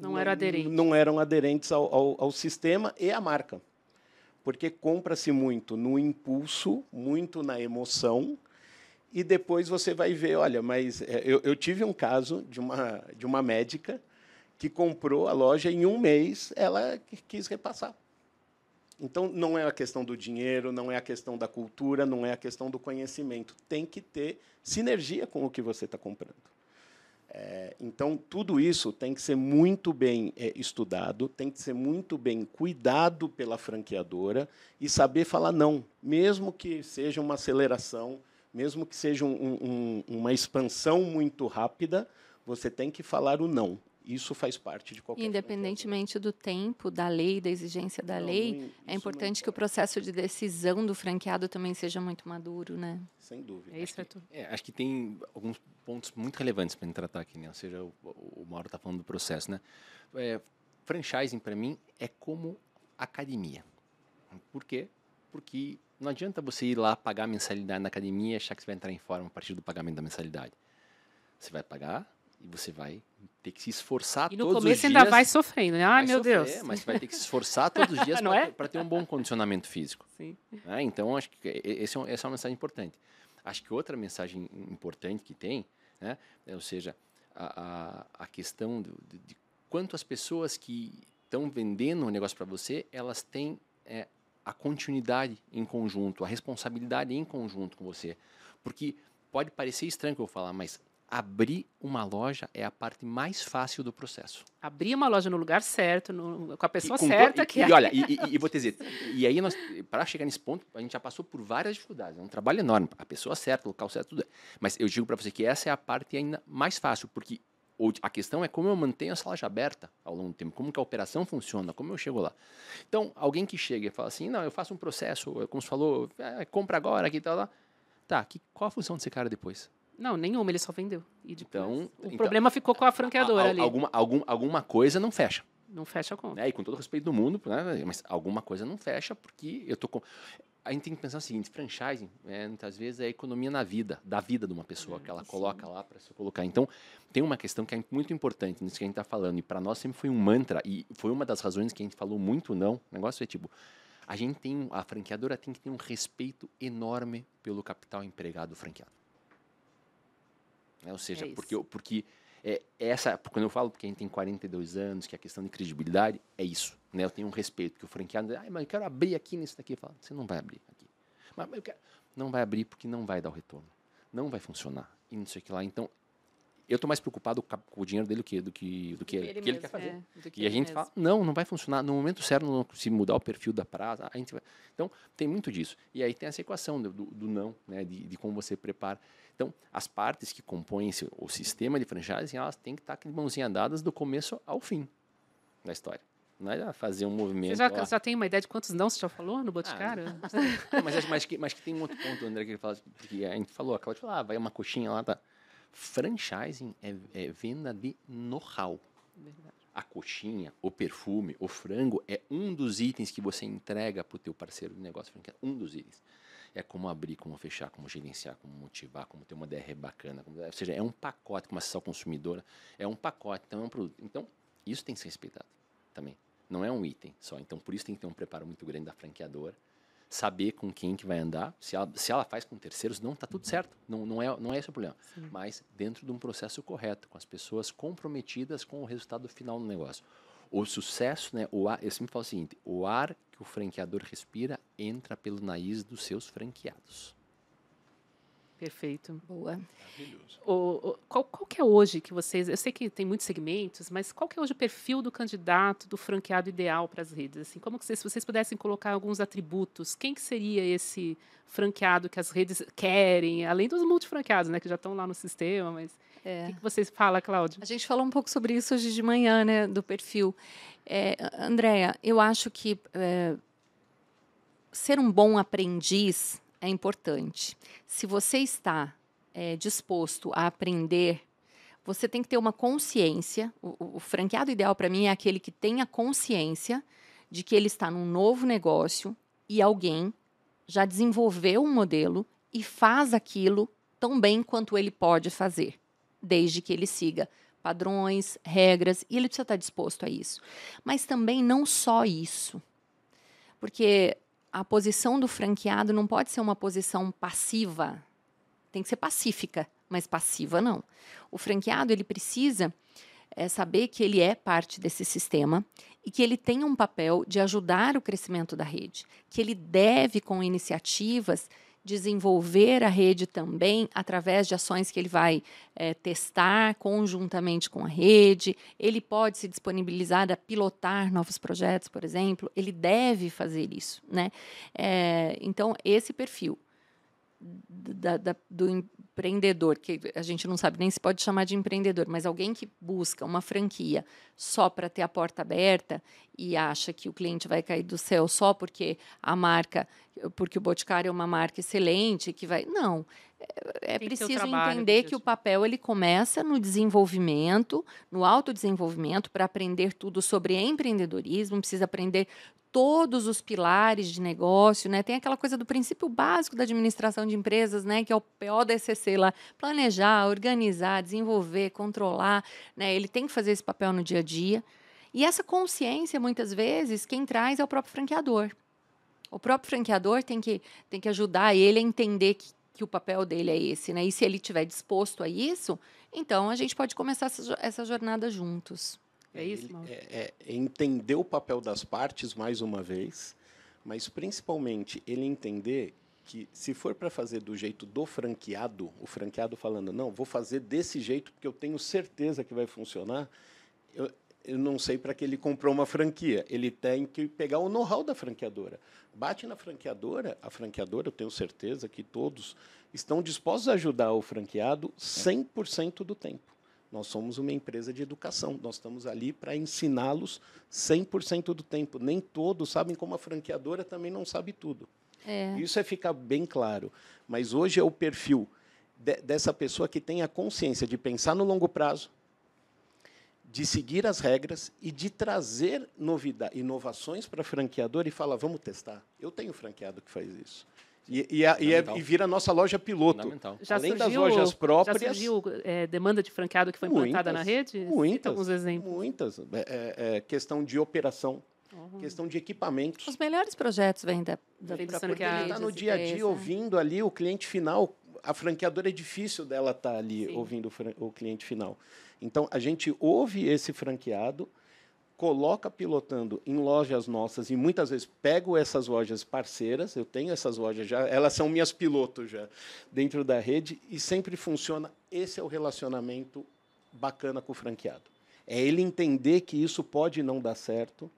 não, eram aderentes, não eram aderentes ao, ao, ao sistema e à marca. Porque compra-se muito no impulso, muito na emoção, e depois você vai ver, olha, mas é, eu, eu, tive um caso de uma, de uma médica que comprou a loja em um mês, ela quis repassar. Então, não é a questão do dinheiro, não é a questão da cultura, não é a questão do conhecimento. Tem que ter sinergia com o que você está comprando. É, então, tudo isso tem que ser muito bem é, estudado, tem que ser muito bem cuidado pela franqueadora e saber falar não, mesmo que seja uma aceleração, mesmo que seja um, um, uma expansão muito rápida, você tem que falar o não. Isso faz parte de qualquer Independentemente do tempo, da lei, da exigência da não, lei, não, é importante que o processo de decisão do franqueado também seja muito maduro, né? Sem dúvida. É isso, acho, que, é, acho que tem alguns pontos muito relevantes para tratar aqui, né? Ou seja, o, o Mauro está falando do processo, né? É, franchising, para mim, é como academia. Por quê? Porque não adianta você ir lá pagar a mensalidade na academia e achar que você vai entrar em forma a partir do pagamento da mensalidade. Você vai pagar e você vai ter que se esforçar todos os dias. E no começo ainda vai sofrendo, né? Ai, meu sofrer, Deus. Mas vai ter que se esforçar todos os dias para é? ter um bom condicionamento físico. Sim. Né? Então, acho que esse é essa é uma mensagem importante. Acho que outra mensagem importante que tem, né? Ou seja, a, a, a questão do, de, de quanto as pessoas que estão vendendo um negócio para você, elas têm é, a continuidade em conjunto, a responsabilidade em conjunto com você. Porque pode parecer estranho que eu falar, mas abrir uma loja é a parte mais fácil do processo. Abrir uma loja no lugar certo, no, com a pessoa com certa e, que e, é. E olha, e, e, vou te dizer, e aí nós, para chegar nesse ponto, a gente já passou por várias dificuldades. É um trabalho enorme, a pessoa certa, o local certo, tudo. Mas eu digo para você que essa é a parte ainda mais fácil, porque a questão é como eu mantenho essa loja aberta ao longo do tempo, como que a operação funciona, como eu chego lá. Então, alguém que chega e fala assim, não, eu faço um processo, como você falou, é, compra agora, aqui e tal, lá. Tá, que, qual a função desse cara depois? Não, nenhuma, ele só vendeu. E então, o então, problema ficou com a franqueadora a, a, ali. Alguma, algum, alguma coisa não fecha. Não fecha a conta. É, e com todo o respeito do mundo, né, mas alguma coisa não fecha porque eu tô com... A gente tem que pensar o seguinte, franchising, é, muitas vezes é a economia na vida, da vida de uma pessoa, que ela coloca lá para se colocar. Então, tem uma questão que é muito importante nisso que a gente está falando, e para nós sempre foi um mantra, e foi uma das razões que a gente falou muito não, o negócio é tipo, a gente tem, a franqueadora tem que ter um respeito enorme pelo capital empregado franqueado. Né? Ou seja, é porque, porque é, essa, quando eu falo que a gente tem 42 anos, que a questão de credibilidade é isso. Né? Eu tenho um respeito, que o franqueado, ah, mas eu quero abrir aqui nisso daqui. Falo, você não vai abrir aqui. Mas eu quero... Não vai abrir porque não vai dar o retorno. Não vai funcionar. E não sei o que lá. Então, eu estou mais preocupado com o dinheiro dele do que, do que, do que, ele, ele que ele quer fazer. é, que E a gente mesmo. fala, não, não vai funcionar. No momento certo, não, se mudar o perfil da praça, a gente vai. Então, tem muito disso. E aí tem essa equação do, do, não, né, de, de como você prepara. Então, as partes que compõem o sistema de franchising, elas têm que estar com mãozinha dadas do começo ao fim da história. Não é fazer um movimento. Você já, ó, já tem uma ideia de quantos não você já falou no Boticário? Não, mas, acho- mas, que, mas que tem um outro ponto, André, que fala, que a gente falou, a Cláudia falou, ah, vai uma coxinha lá, tá. Franchising é, é venda de know-how. A coxinha, o perfume, o frango é um dos itens que você entrega para o teu parceiro de negócio, um dos itens. É como abrir, como fechar, como gerenciar, como motivar, como ter uma DR bacana. como- ou seja, é um pacote, como assessor consumidora, é um pacote, então é um produto. Então, isso tem que ser respeitado também. Não é um item só. Então, por isso tem que ter um preparo muito grande da franqueadora. Saber com quem que vai andar. Se ela, se ela faz com terceiros, não, tá tudo certo. Não, não, é, não é esse o problema. Mas dentro de um processo correto, com as pessoas comprometidas com o resultado final do negócio. O sucesso, né? O ar, eu sempre falo o seguinte: o ar que o franqueador respira entra pelo nariz dos seus franqueados. Perfeito. Boa. O, o- qual, qual que é hoje que vocês. Eu sei que tem muitos segmentos, mas qual que é hoje o perfil do candidato, do franqueado ideal para as redes? Assim, como que vocês, se vocês pudessem colocar alguns atributos, quem que seria esse franqueado que as redes querem, além dos multifranqueados, né, que já estão lá no sistema, mas É. o que, que vocês falam, Cláudio? A gente falou um pouco sobre isso hoje de manhã, né, do perfil. É, Andréia, eu acho que é, ser um bom aprendiz é importante. Se você está é, disposto a aprender, você tem que ter uma consciência. O, o- franqueado ideal para mim é aquele que tem a consciência de que ele está num novo negócio e alguém já desenvolveu um modelo e faz aquilo tão bem quanto ele pode fazer, desde que ele siga padrões, regras, e ele precisa estar disposto a isso. Mas também não só isso. Porque a posição do franqueado não pode ser uma posição passiva. Tem que ser pacífica, mas passiva não. O franqueado ele precisa é, saber que ele é parte desse sistema e que ele tem um papel de ajudar o crescimento da rede, que ele deve, com iniciativas, desenvolver a rede também através de ações que ele vai eh, testar conjuntamente com a rede. Ele pode se disponibilizar a pilotar novos projetos, por exemplo. Ele deve fazer isso, né? Eh, então esse perfil da- da- do empreendedor, que a gente não sabe nem se pode chamar de empreendedor, mas alguém que busca uma franquia só para ter a porta aberta e acha que o cliente vai cair do céu só porque a marca, porque o Boticário é uma marca excelente, que vai. Não. É, Tem preciso trabalho entender que o papel ele começa no desenvolvimento, no autodesenvolvimento, para aprender tudo sobre empreendedorismo, precisa aprender todos os pilares de negócio, né? Tem aquela coisa do princípio básico da administração de empresas, né? Que é o PODCC lá, planejar, organizar, desenvolver, controlar, né? Ele tem que fazer esse papel no dia a dia. E essa consciência, muitas vezes, quem traz é o próprio franqueador. O próprio franqueador tem que, tem que ajudar ele a entender que, que o papel dele é esse, né? E se ele estiver disposto a isso, então a gente pode começar essa, jo- essa jornada juntos. É isso, Mauro? é, é entender o papel das partes, mais uma vez, mas principalmente ele entender que se for para fazer do jeito do franqueado, o franqueado falando, não, vou fazer desse jeito porque eu tenho certeza que vai funcionar, eu, eu não sei para que ele comprou uma franquia. Ele tem que pegar o know-how da franqueadora. Bate na franqueadora, a franqueadora, eu tenho certeza que todos estão dispostos a ajudar o franqueado 100% do tempo. Nós somos uma empresa de educação. Nós estamos ali para ensiná-los 100% do tempo. Nem todos sabem como a franqueadora também não sabe tudo. É. Isso é ficar bem claro. Mas hoje é o perfil de- dessa pessoa que tem a consciência de pensar no longo prazo, de seguir as regras e de trazer novidade, inovações para a franqueadora e falar, vamos testar. Eu tenho franqueado que faz isso. E, e, a- e é- e vira a nossa loja piloto. Já Além das surgiu, lojas próprias- Já surgiu é, demanda de franqueado que foi implantada na Muitas, rede? muitas. Cita alguns exemplos. Muitas. É, é- é questão de operação, Uhum. questão de equipamentos. Os melhores projetos vêm da, da própria franqueados. rede, Está no dia a dia ouvindo ali o cliente final. A franqueadora é difícil dela estar ali Sim. ouvindo o o cliente final. Então, a gente ouve esse franqueado, coloca pilotando em lojas nossas e muitas vezes pego essas lojas parceiras, eu tenho essas lojas já, elas são minhas pilotos já dentro da rede e sempre funciona. Esse é o relacionamento bacana com o franqueado. É ele entender que isso pode não dar certo,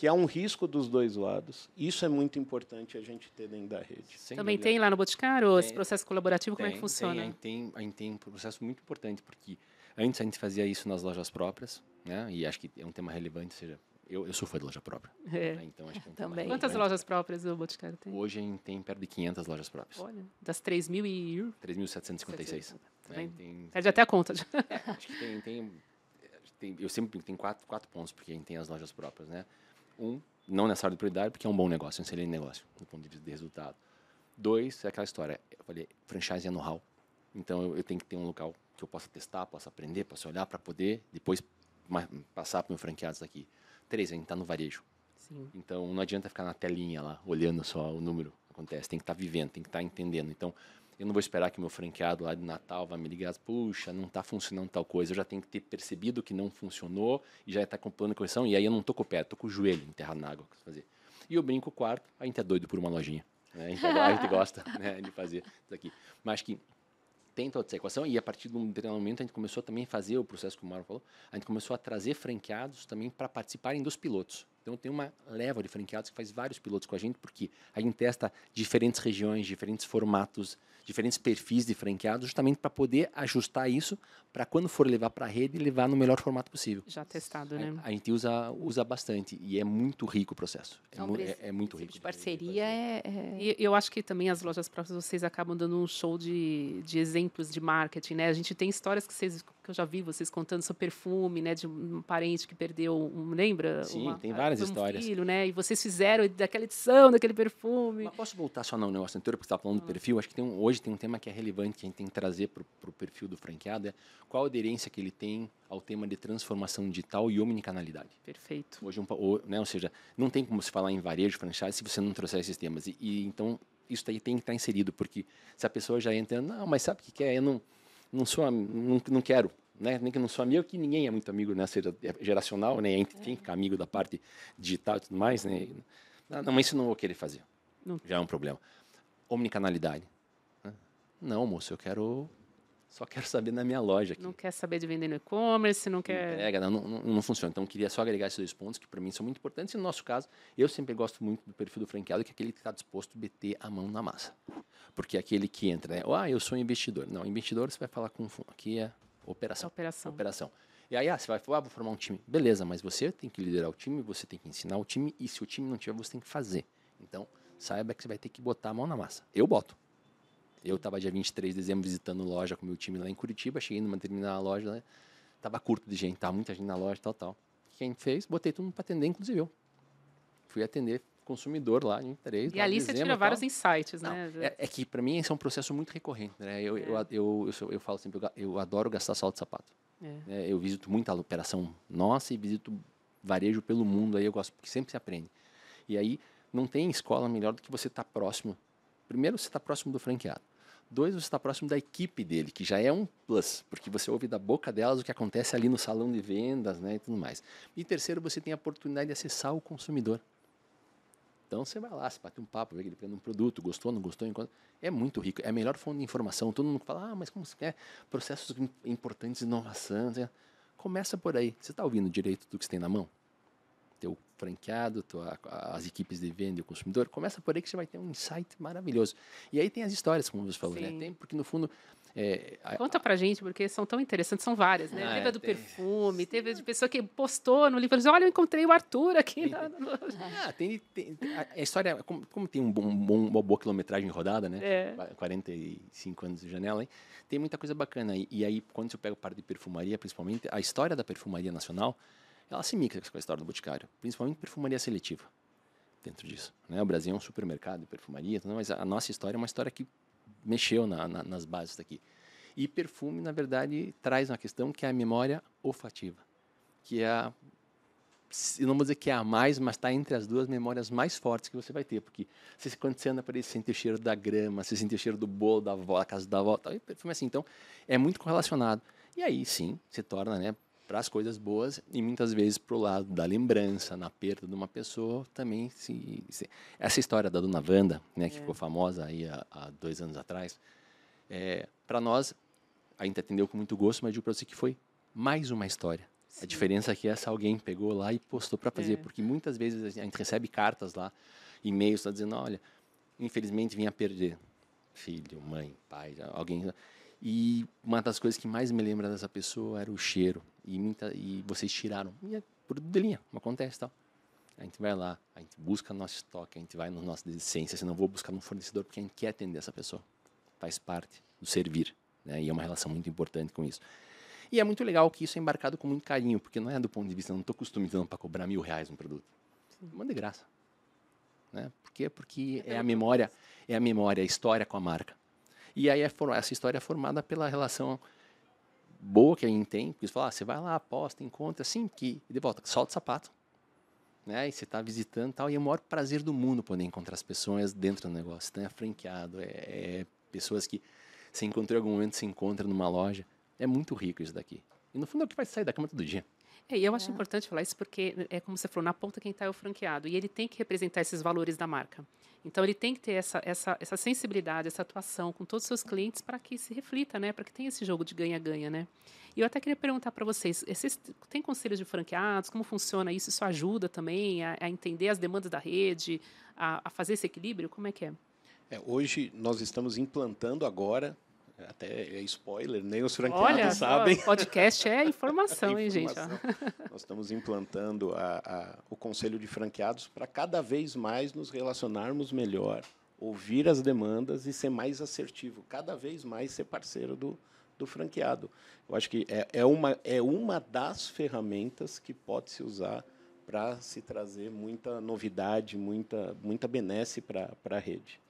que há um risco dos dois lados. Isso é muito importante a gente ter dentro da rede. Sem Também dúvida. tem lá no Boticário esse processo colaborativo, tem, como é que funciona? Tem, tem, a gente tem um processo muito importante, porque antes a gente fazia isso nas lojas próprias, né? e acho que é um tema relevante, seja, eu, eu sou fã de loja própria. É. Né? Então, acho que é um Também. Quantas lojas próprias o Boticário tem? Hoje a gente tem perto de 500 lojas próprias. Olha, das 3.000 e... 3.756. Né? Tem... Perde até a conta. acho que tem, tem, tem, eu sempre tenho quatro, quatro pontos, porque a gente tem as lojas próprias, né? Um, não ordem de prioridade, porque é um bom negócio, é um excelente negócio, do ponto de vista de resultado. Dois, é aquela história, eu falei, franchise é know-how. Então, eu, eu, tenho que ter um local que eu possa testar, possa aprender, possa olhar para poder depois passar para meus franqueados aqui. Três, a gente está no varejo. Sim. Então, não adianta ficar na telinha lá, olhando só o número. Acontece, tem que estar tá vivendo, tem que estar tá entendendo. Então, eu não vou esperar que meu franqueado lá de Natal vá me ligar, puxa, não está funcionando tal coisa. Eu já tenho que ter percebido que não funcionou e já está com plano de correção. E aí eu não estou com o pé, estou com o joelho enterrado na água. Fazer. E eu brinco o quarto, a gente é doido por uma lojinha. Né? A, gente, a gente gosta né, de fazer isso aqui. Mas que tem toda essa equação e a partir de um treinamento a gente começou também a fazer o processo que o Mauro falou, a gente começou a trazer franqueados também para participarem dos pilotos. Então tem uma leva de franqueados que faz vários pilotos com a gente, porque a gente testa diferentes regiões, diferentes formatos, diferentes perfis de franqueados, justamente para poder ajustar isso para quando for levar para a rede, levar no melhor formato possível. Já testado, né? A, a, gente usa, usa bastante e é muito rico o processo. É, mu é, é muito rico. De parceria é, é... E eu acho que também as lojas próprias vocês acabam dando um show de, de exemplos de marketing, né? A gente tem histórias que vocês que eu já vi vocês contando sobre perfume, né, de um parente que perdeu, um, lembra? Sim, Uma, tem várias um histórias. Filho, né? E vocês fizeram daquela edição, daquele perfume. Mas posso voltar só no negócio anterior, porque você estava falando ah. do perfil? Acho que tem um, hoje tem um tema que é relevante, que a gente tem que trazer para o perfil do franqueado, é qual a aderência que ele tem ao tema de transformação digital e omnicanalidade. Perfeito. Hoje, um, ou, né, ou seja, não tem como se falar em varejo, franchise, se você não trouxer esses temas. E, e então, isso aí tem que estar inserido, porque se a pessoa já entra, não, mas sabe o que é? Eu não, não sou, não, não quero né? nem que não sou amigo, que ninguém é muito amigo, né? Seja geracional, né? Entre quem fica amigo da parte digital e tudo mais, né? Não, mas isso não vou querer fazer. Não. Já é um problema. Omnicanalidade. Não, moço, eu quero só quero saber na minha loja. Aqui. Não quer saber de vender no e-commerce, não quer. Pega, não, não, não, funciona. Então, queria só agregar esses dois pontos que para mim são muito importantes. E no nosso caso, eu sempre gosto muito do perfil do franqueado, que é aquele que está disposto a meter a mão na massa. Porque é aquele que entra, né? Ah, eu sou investidor. Não, investidor você vai falar com. Aqui é Operação. Operação. Operação. E aí, ah, você vai falar, ah, vou formar um time. Beleza, mas você tem que liderar o time, você tem que ensinar o time, e se o time não tiver, você tem que fazer. Então, saiba que você vai ter que botar a mão na massa. Eu boto. Eu estava dia 23 de dezembro visitando loja com meu time lá em Curitiba, cheguei numa determinada loja, né? Tava curto de gente, tava muita gente na loja, tal, tal. Quem fez? Botei todo mundo para atender, inclusive eu. Fui atender consumidor lá em três. E ali dezembro, você tira vários insights, Não, né? É, é, que para mim esse é um processo muito recorrente, né? Eu, é. eu, eu, eu, eu, falo sempre, eu, eu adoro gastar salto de sapato. É. é. eu visito muita operação nossa e visito varejo pelo mundo, aí eu gosto, porque sempre se aprende. E aí não tem escola melhor do que você estar tá próximo. Primeiro, você está próximo do franqueado. Dois, você está próximo da equipe dele, que já é um plus, porque você ouve da boca delas o que acontece ali no salão de vendas né, e tudo mais. E terceiro, você tem a oportunidade de acessar o consumidor. Então você vai lá, você bate um papo, vê que ele pega um produto, gostou, não gostou, enquanto é muito rico, é a melhor fonte de informação. Todo mundo fala, ah, mas como você quer processos importantes de inovação? Começa por aí. Você está ouvindo direito do que você tem na mão? Teu franqueado, tua, as equipes de venda e o consumidor, começa por aí que você vai ter um insight maravilhoso. E aí tem as histórias, como você falou, né? Tem, porque no fundo é, Conta pra gente, porque são tão interessantes, são várias, né? Ah, teve a do tem... perfume, teve a de pessoa que postou no livro, disse, olha, eu encontrei o Arthur aqui. Tem, na... ah, tem, tem, a história, como, como tem um bom, um uma boa quilometragem rodada, né? É. 45 anos de janela, hein? tem muita coisa bacana. E, e aí, quando você pega o par de perfumaria, principalmente, a história da perfumaria nacional, ela se mixa com a história do Boticário, principalmente perfumaria seletiva dentro disso. Né? O Brasil é um supermercado de perfumaria, mas a nossa história é uma história que mexeu na, na, nas bases daqui. E perfume, na verdade, traz uma questão que é a memória olfativa, que é a, eu não vou dizer que é a mais, mas está entre as duas memórias mais fortes que você vai ter, porque você, quando você anda por aí, você sente o cheiro da grama, você sente o cheiro do bolo da avó, da casa da avó, tal, e perfume assim, então é muito correlacionado. E aí, sim, se torna, né, para as coisas boas e muitas vezes para o lado da lembrança, na perda de uma pessoa, também se, se essa história da Dona Wanda, né, que é. ficou famosa aí há, há dois anos atrás, é, para nós a gente atendeu com muito gosto, mas digo para você que foi mais uma história. Sim. A diferença é que essa alguém pegou lá e postou para fazer, é. porque muitas vezes a gente recebe cartas lá, e-mails, tá dizendo, olha, infelizmente vim a perder filho, mãe, pai, alguém e uma das coisas que mais me lembra dessa pessoa era o cheiro. E, muita, e vocês tiraram. E é por delinha, não acontece tal. A gente vai lá, a gente busca nosso estoque, a gente vai no nosso essência, se não vou buscar um fornecedor porque a gente quer atender essa pessoa. Faz parte do servir, né? E é uma relação muito importante com isso. E é muito legal que isso é embarcado com muito carinho, porque não é do ponto de vista, eu não estou customizando para cobrar mil reais um produto. Manda de graça. Né? Por quê? Porque é a memória, é a memória, a história com a marca. E aí é essa história é formada pela relação boa que a gente tem, porque você fala, ah, você vai lá, aposta, encontra, assim, que de volta, solta o sapato, né? E você está visitando tal, e é o maior prazer do mundo poder encontrar as pessoas dentro do negócio, então é franqueado, é, é pessoas que você encontrou em algum momento, se encontra numa loja, é muito rico isso daqui. E no fundo é o que vai sair da cama todo dia. É, e eu acho é. importante falar isso porque é como você falou, na ponta quem está é o franqueado e ele tem que representar esses valores da marca. Então ele tem que ter essa, essa, essa sensibilidade, essa atuação com todos os seus clientes para que se reflita, né? Para que tenha esse jogo de ganha-ganha, né? E eu até queria perguntar para vocês, esses, tem conselhos de franqueados? Como funciona isso? Isso ajuda também a, a entender as demandas da rede, a, a, fazer esse equilíbrio? Como é que é? é? Hoje nós estamos implantando agora até é spoiler, nem os franqueados Olha, sabem. Podcast é informação, é hein, gente? Nós estamos implantando a, a, o conselho de franqueados para cada vez mais nos relacionarmos melhor, ouvir as demandas e ser mais assertivo, cada vez mais ser parceiro do, do franqueado. Eu acho que é, é, uma, é uma das ferramentas que pode se usar para se trazer muita novidade, muita, muita benesse para a rede.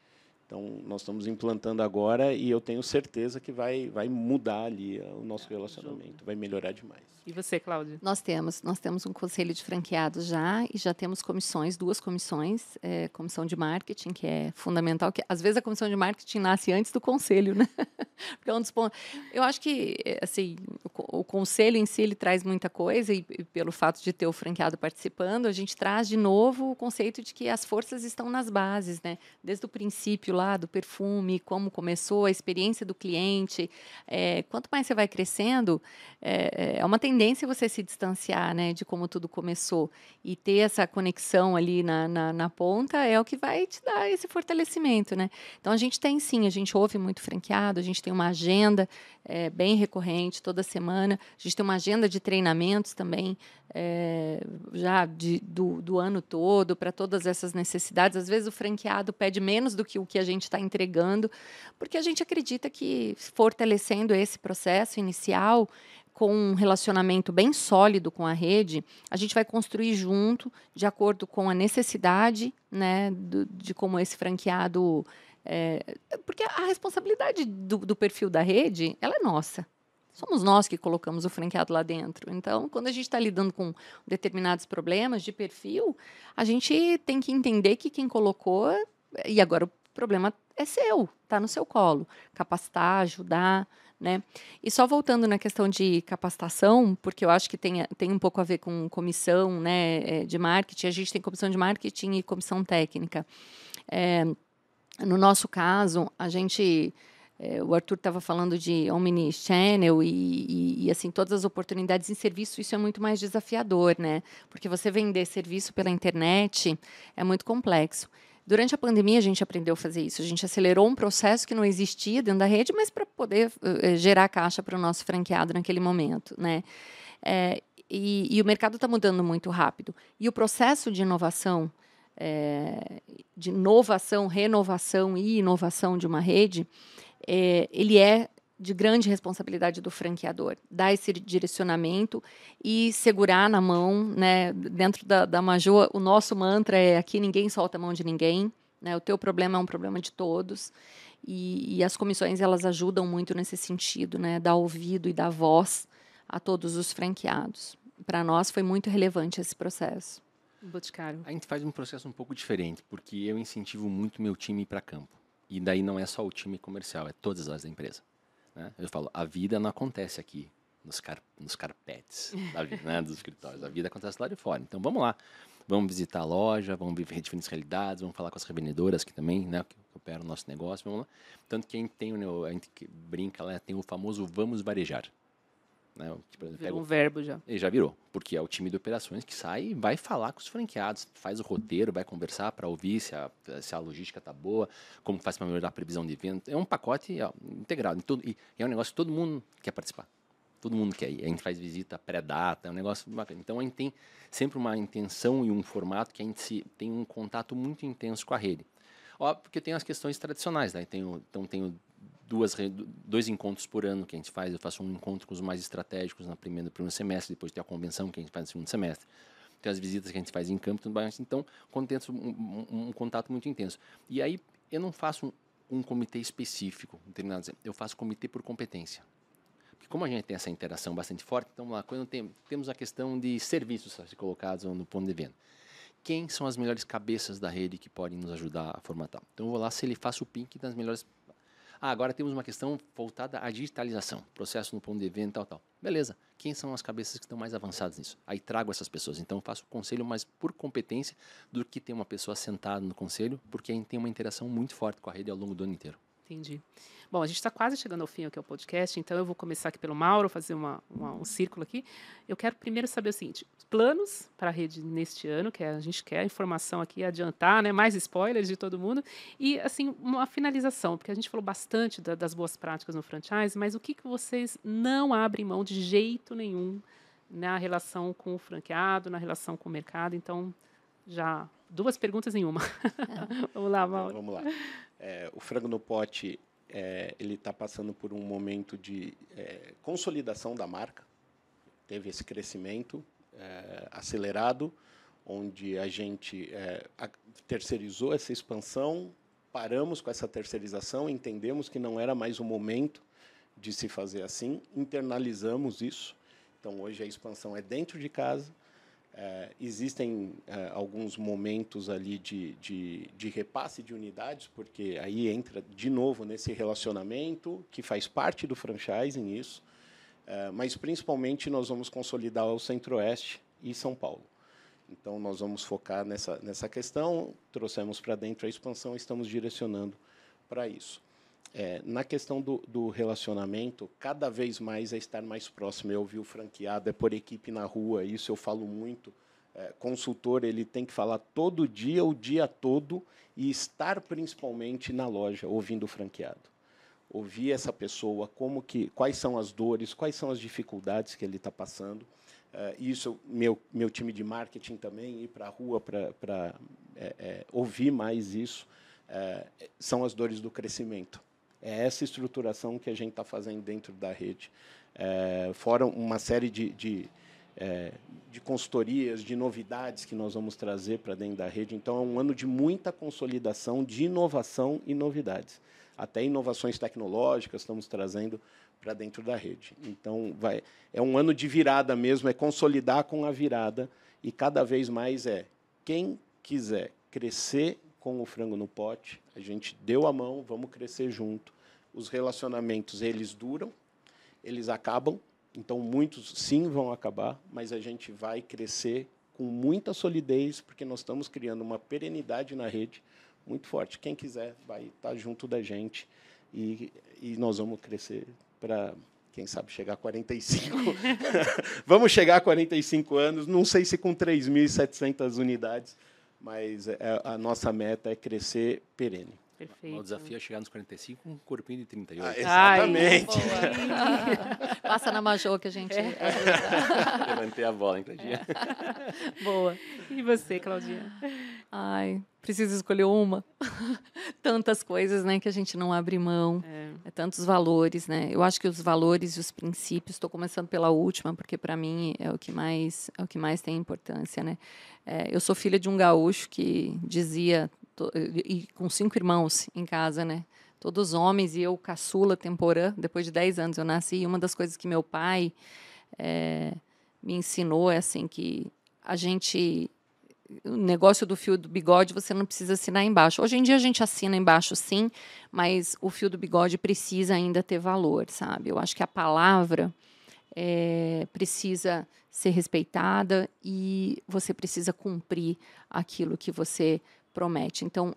Então, nós estamos implantando agora e eu tenho certeza que vai, vai mudar ali o nosso relacionamento, vai melhorar demais. E você, Cláudia? Nós temos, nós temos um conselho de franqueados já e já temos comissões, duas comissões, é, comissão de marketing que é fundamental, que às vezes a comissão de marketing nasce antes do conselho, né? Porque é um dos pontos. Eu acho que assim o, o, conselho em si ele traz muita coisa e, e pelo fato de ter o franqueado participando, a gente traz de novo o conceito de que as forças estão nas bases, né? Desde o princípio lá do perfume, como começou a experiência do cliente. É, quanto mais você vai crescendo, é, é uma tendência você se distanciar né, de como tudo começou. E ter essa conexão ali na, na, na ponta é o que vai te dar esse fortalecimento. Né? Então, a gente tem sim, a gente ouve muito franqueado, a gente tem uma agenda é, bem recorrente toda semana, a gente tem uma agenda de treinamentos também é, já de, do, do ano todo para todas essas necessidades. Às vezes o franqueado pede menos do que o que a gente está entregando, porque a gente acredita que fortalecendo esse processo inicial, com um relacionamento bem sólido com a rede, a gente vai construir junto, de acordo com a necessidade, né, do, de como esse franqueado. É, porque a responsabilidade do, do perfil da rede, ela é nossa. Somos nós que colocamos o franqueado lá dentro. Então, quando a gente está lidando com determinados problemas de perfil, a gente tem que entender que quem colocou, e agora o problema é seu, está no seu colo. Capacitar, ajudar, né? E só voltando na questão de capacitação, porque eu acho que tem, tem um pouco a ver com comissão né, é, de marketing, a gente tem comissão de marketing e comissão técnica. É, no nosso caso, a gente. É, o Arthur estava falando de omni-channel e, e, e, assim, todas as oportunidades em serviço, isso é muito mais desafiador, né? Porque você vender serviço pela internet é muito complexo. Durante a pandemia, a gente aprendeu a fazer isso. A gente acelerou um processo que não existia dentro da rede, mas para poder uh, gerar caixa para o nosso franqueado naquele momento. Né? É, e, e, o mercado está mudando muito rápido. E o processo de inovação, é, de inovação, renovação e inovação de uma rede, é, ele é de grande responsabilidade do franqueador, dar esse direcionamento e segurar na mão, né? Dentro da, da Majô, o nosso mantra é aqui ninguém solta a mão de ninguém, né? O teu problema é um problema de todos e, e as comissões elas ajudam muito nesse sentido, né? Dar ouvido e dar voz a todos os franqueados. Para nós foi muito relevante esse processo. Boticário. A gente faz um processo um pouco diferente, porque eu incentivo muito meu time para campo. E daí não é só o time comercial, é todas as da empresa. Né? Eu falo, a vida não acontece aqui. nos, car nos carpetes da vida, né, dos escritórios. A vida acontece lá de fora. Então vamos lá. Vamos visitar a loja, vamos viver diferentes realidades, vamos falar com as revendedoras que também, né, que operam o nosso negócio, vamos lá. Tanto que a gente tem, a gente brinca lá, tem o famoso vamos varejar. Né? Tipo, virou um verbo já. Ele já virou, porque é o time de operações que sai e vai falar com os franqueados, faz o roteiro, vai conversar para ouvir se a, se a logística está boa, como faz para melhorar a previsão de venda. É um pacote ó, integrado. E, é um negócio que todo mundo quer participar. Todo mundo quer ir. A gente faz visita pré-data, é um negócio bacana. Então a gente tem sempre uma intenção e um formato que a gente se, tem um contato muito intenso com a rede. Óbvio porque tem as questões tradicionais, né? Tenho, então tenho duas, dois encontros por ano que a gente faz. Eu faço um encontro com os mais estratégicos na primeira, no primeiro semestre, depois tem a convenção que a gente faz no segundo semestre. Tem as visitas que a gente faz em campo, tudo mais. Então, contento, um, um, um, contato muito intenso. E aí, eu não faço um, um comitê específico, determinado, eu faço comitê por competência. Porque como a gente tem essa interação bastante forte, então lá, quando tem, temos a questão de serviços a ser colocados no ponto de venda. Quem são as melhores cabeças da rede que podem nos ajudar a formatar? Então eu vou lá se ele faço o pink das melhores ah, agora temos uma questão voltada à digitalização, processo no ponto de venda, tal, tal. Beleza. Quem são as cabeças que estão mais avançadas nisso? Aí trago essas pessoas. Então faço o conselho mais por competência do que ter uma pessoa sentada no conselho, porque a gente tem uma interação muito forte com a rede ao longo do ano inteiro. Entendi. Bom, a gente está quase chegando ao fim aqui ao podcast, então eu vou começar aqui pelo Mauro, fazer uma, uma, um círculo aqui. Eu quero primeiro saber o seguinte: planos para a rede neste ano, que é, a gente quer informação aqui adiantar, né, mais spoilers de todo mundo, e assim uma finalização, porque a gente falou bastante da, das boas práticas no franchise, mas o que, que vocês não abrem mão de jeito nenhum na relação com o franqueado, na relação com o mercado? Então, já duas perguntas em uma. Vamos lá, Mauro. Vamos lá. É, o frango no pote é, ele está passando por um momento de é, consolidação da marca. Teve esse crescimento é, acelerado, onde a gente é, a, terceirizou essa expansão, paramos com essa terceirização, entendemos que não era mais o momento de se fazer assim, internalizamos isso. Então, hoje a expansão é dentro de casa, é, existem é, alguns momentos ali de, de, de, repasse de unidades, porque aí entra de novo nesse relacionamento que faz parte do franchising isso, é, mas principalmente nós vamos consolidar o Centro-Oeste e São Paulo. Então nós vamos focar nessa nessa questão, trouxemos para dentro a expansão, estamos direcionando para isso. É, na questão do, do, relacionamento, cada vez mais é estar mais próximo. Eu ouvi o franqueado, é por equipe na rua, isso eu falo muito. É, consultor, ele tem que falar todo dia, o dia todo, e estar principalmente na loja, ouvindo o franqueado. Ouvir essa pessoa, como que, quais são as dores, quais são as dificuldades que ele está passando. É, isso, meu, meu time de marketing também, ir para a rua para é, é, ouvir mais isso, é, são as dores do crescimento é essa estruturação que a gente está fazendo dentro da rede. É, fora uma série de, de, é, de consultorias, de novidades que nós vamos trazer para dentro da rede. Então, é um ano de muita consolidação, de inovação e novidades. Até inovações tecnológicas estamos trazendo para dentro da rede. Então, vai, é um ano de virada mesmo, é consolidar com a virada e cada vez mais é quem quiser crescer com o frango no pote. A gente deu a mão, vamos crescer junto. Os relacionamentos, eles duram, eles acabam. Então, muitos sim vão acabar, mas a gente vai crescer com muita solidez, porque nós estamos criando uma perenidade na rede muito forte. Quem quiser vai estar junto da gente e, e nós vamos crescer para, quem sabe, chegar a 45. vamos chegar a 45 anos, não sei se com 3.700 unidades, mas é, a nossa meta é crescer perene. Perfeito. O desafio é chegar nos 45 com um corpinho de 38. Ah, exatamente. Ai, Passa na Majô que a gente. É. Levantei a bola, hein, Claudinha? Boa. E você, Claudinha? Ai, preciso escolher uma. Tantas coisas, né, que a gente não abre mão. É. é. tantos valores, né? Eu acho que os valores e os princípios. Estou começando pela última, porque para mim é o que mais é o que mais tem importância, né? É, eu sou filha de um gaúcho que dizia e com cinco irmãos em casa, né? Todos homens e eu caçula temporã. Depois de dez anos eu nasci. E uma das coisas que meu pai é, me ensinou é assim que a gente o negócio do fio do bigode você não precisa assinar embaixo. Hoje em dia a gente assina embaixo sim, mas o fio do bigode precisa ainda ter valor, sabe? Eu acho que a palavra é, precisa ser respeitada e você precisa cumprir aquilo que você promete. Então,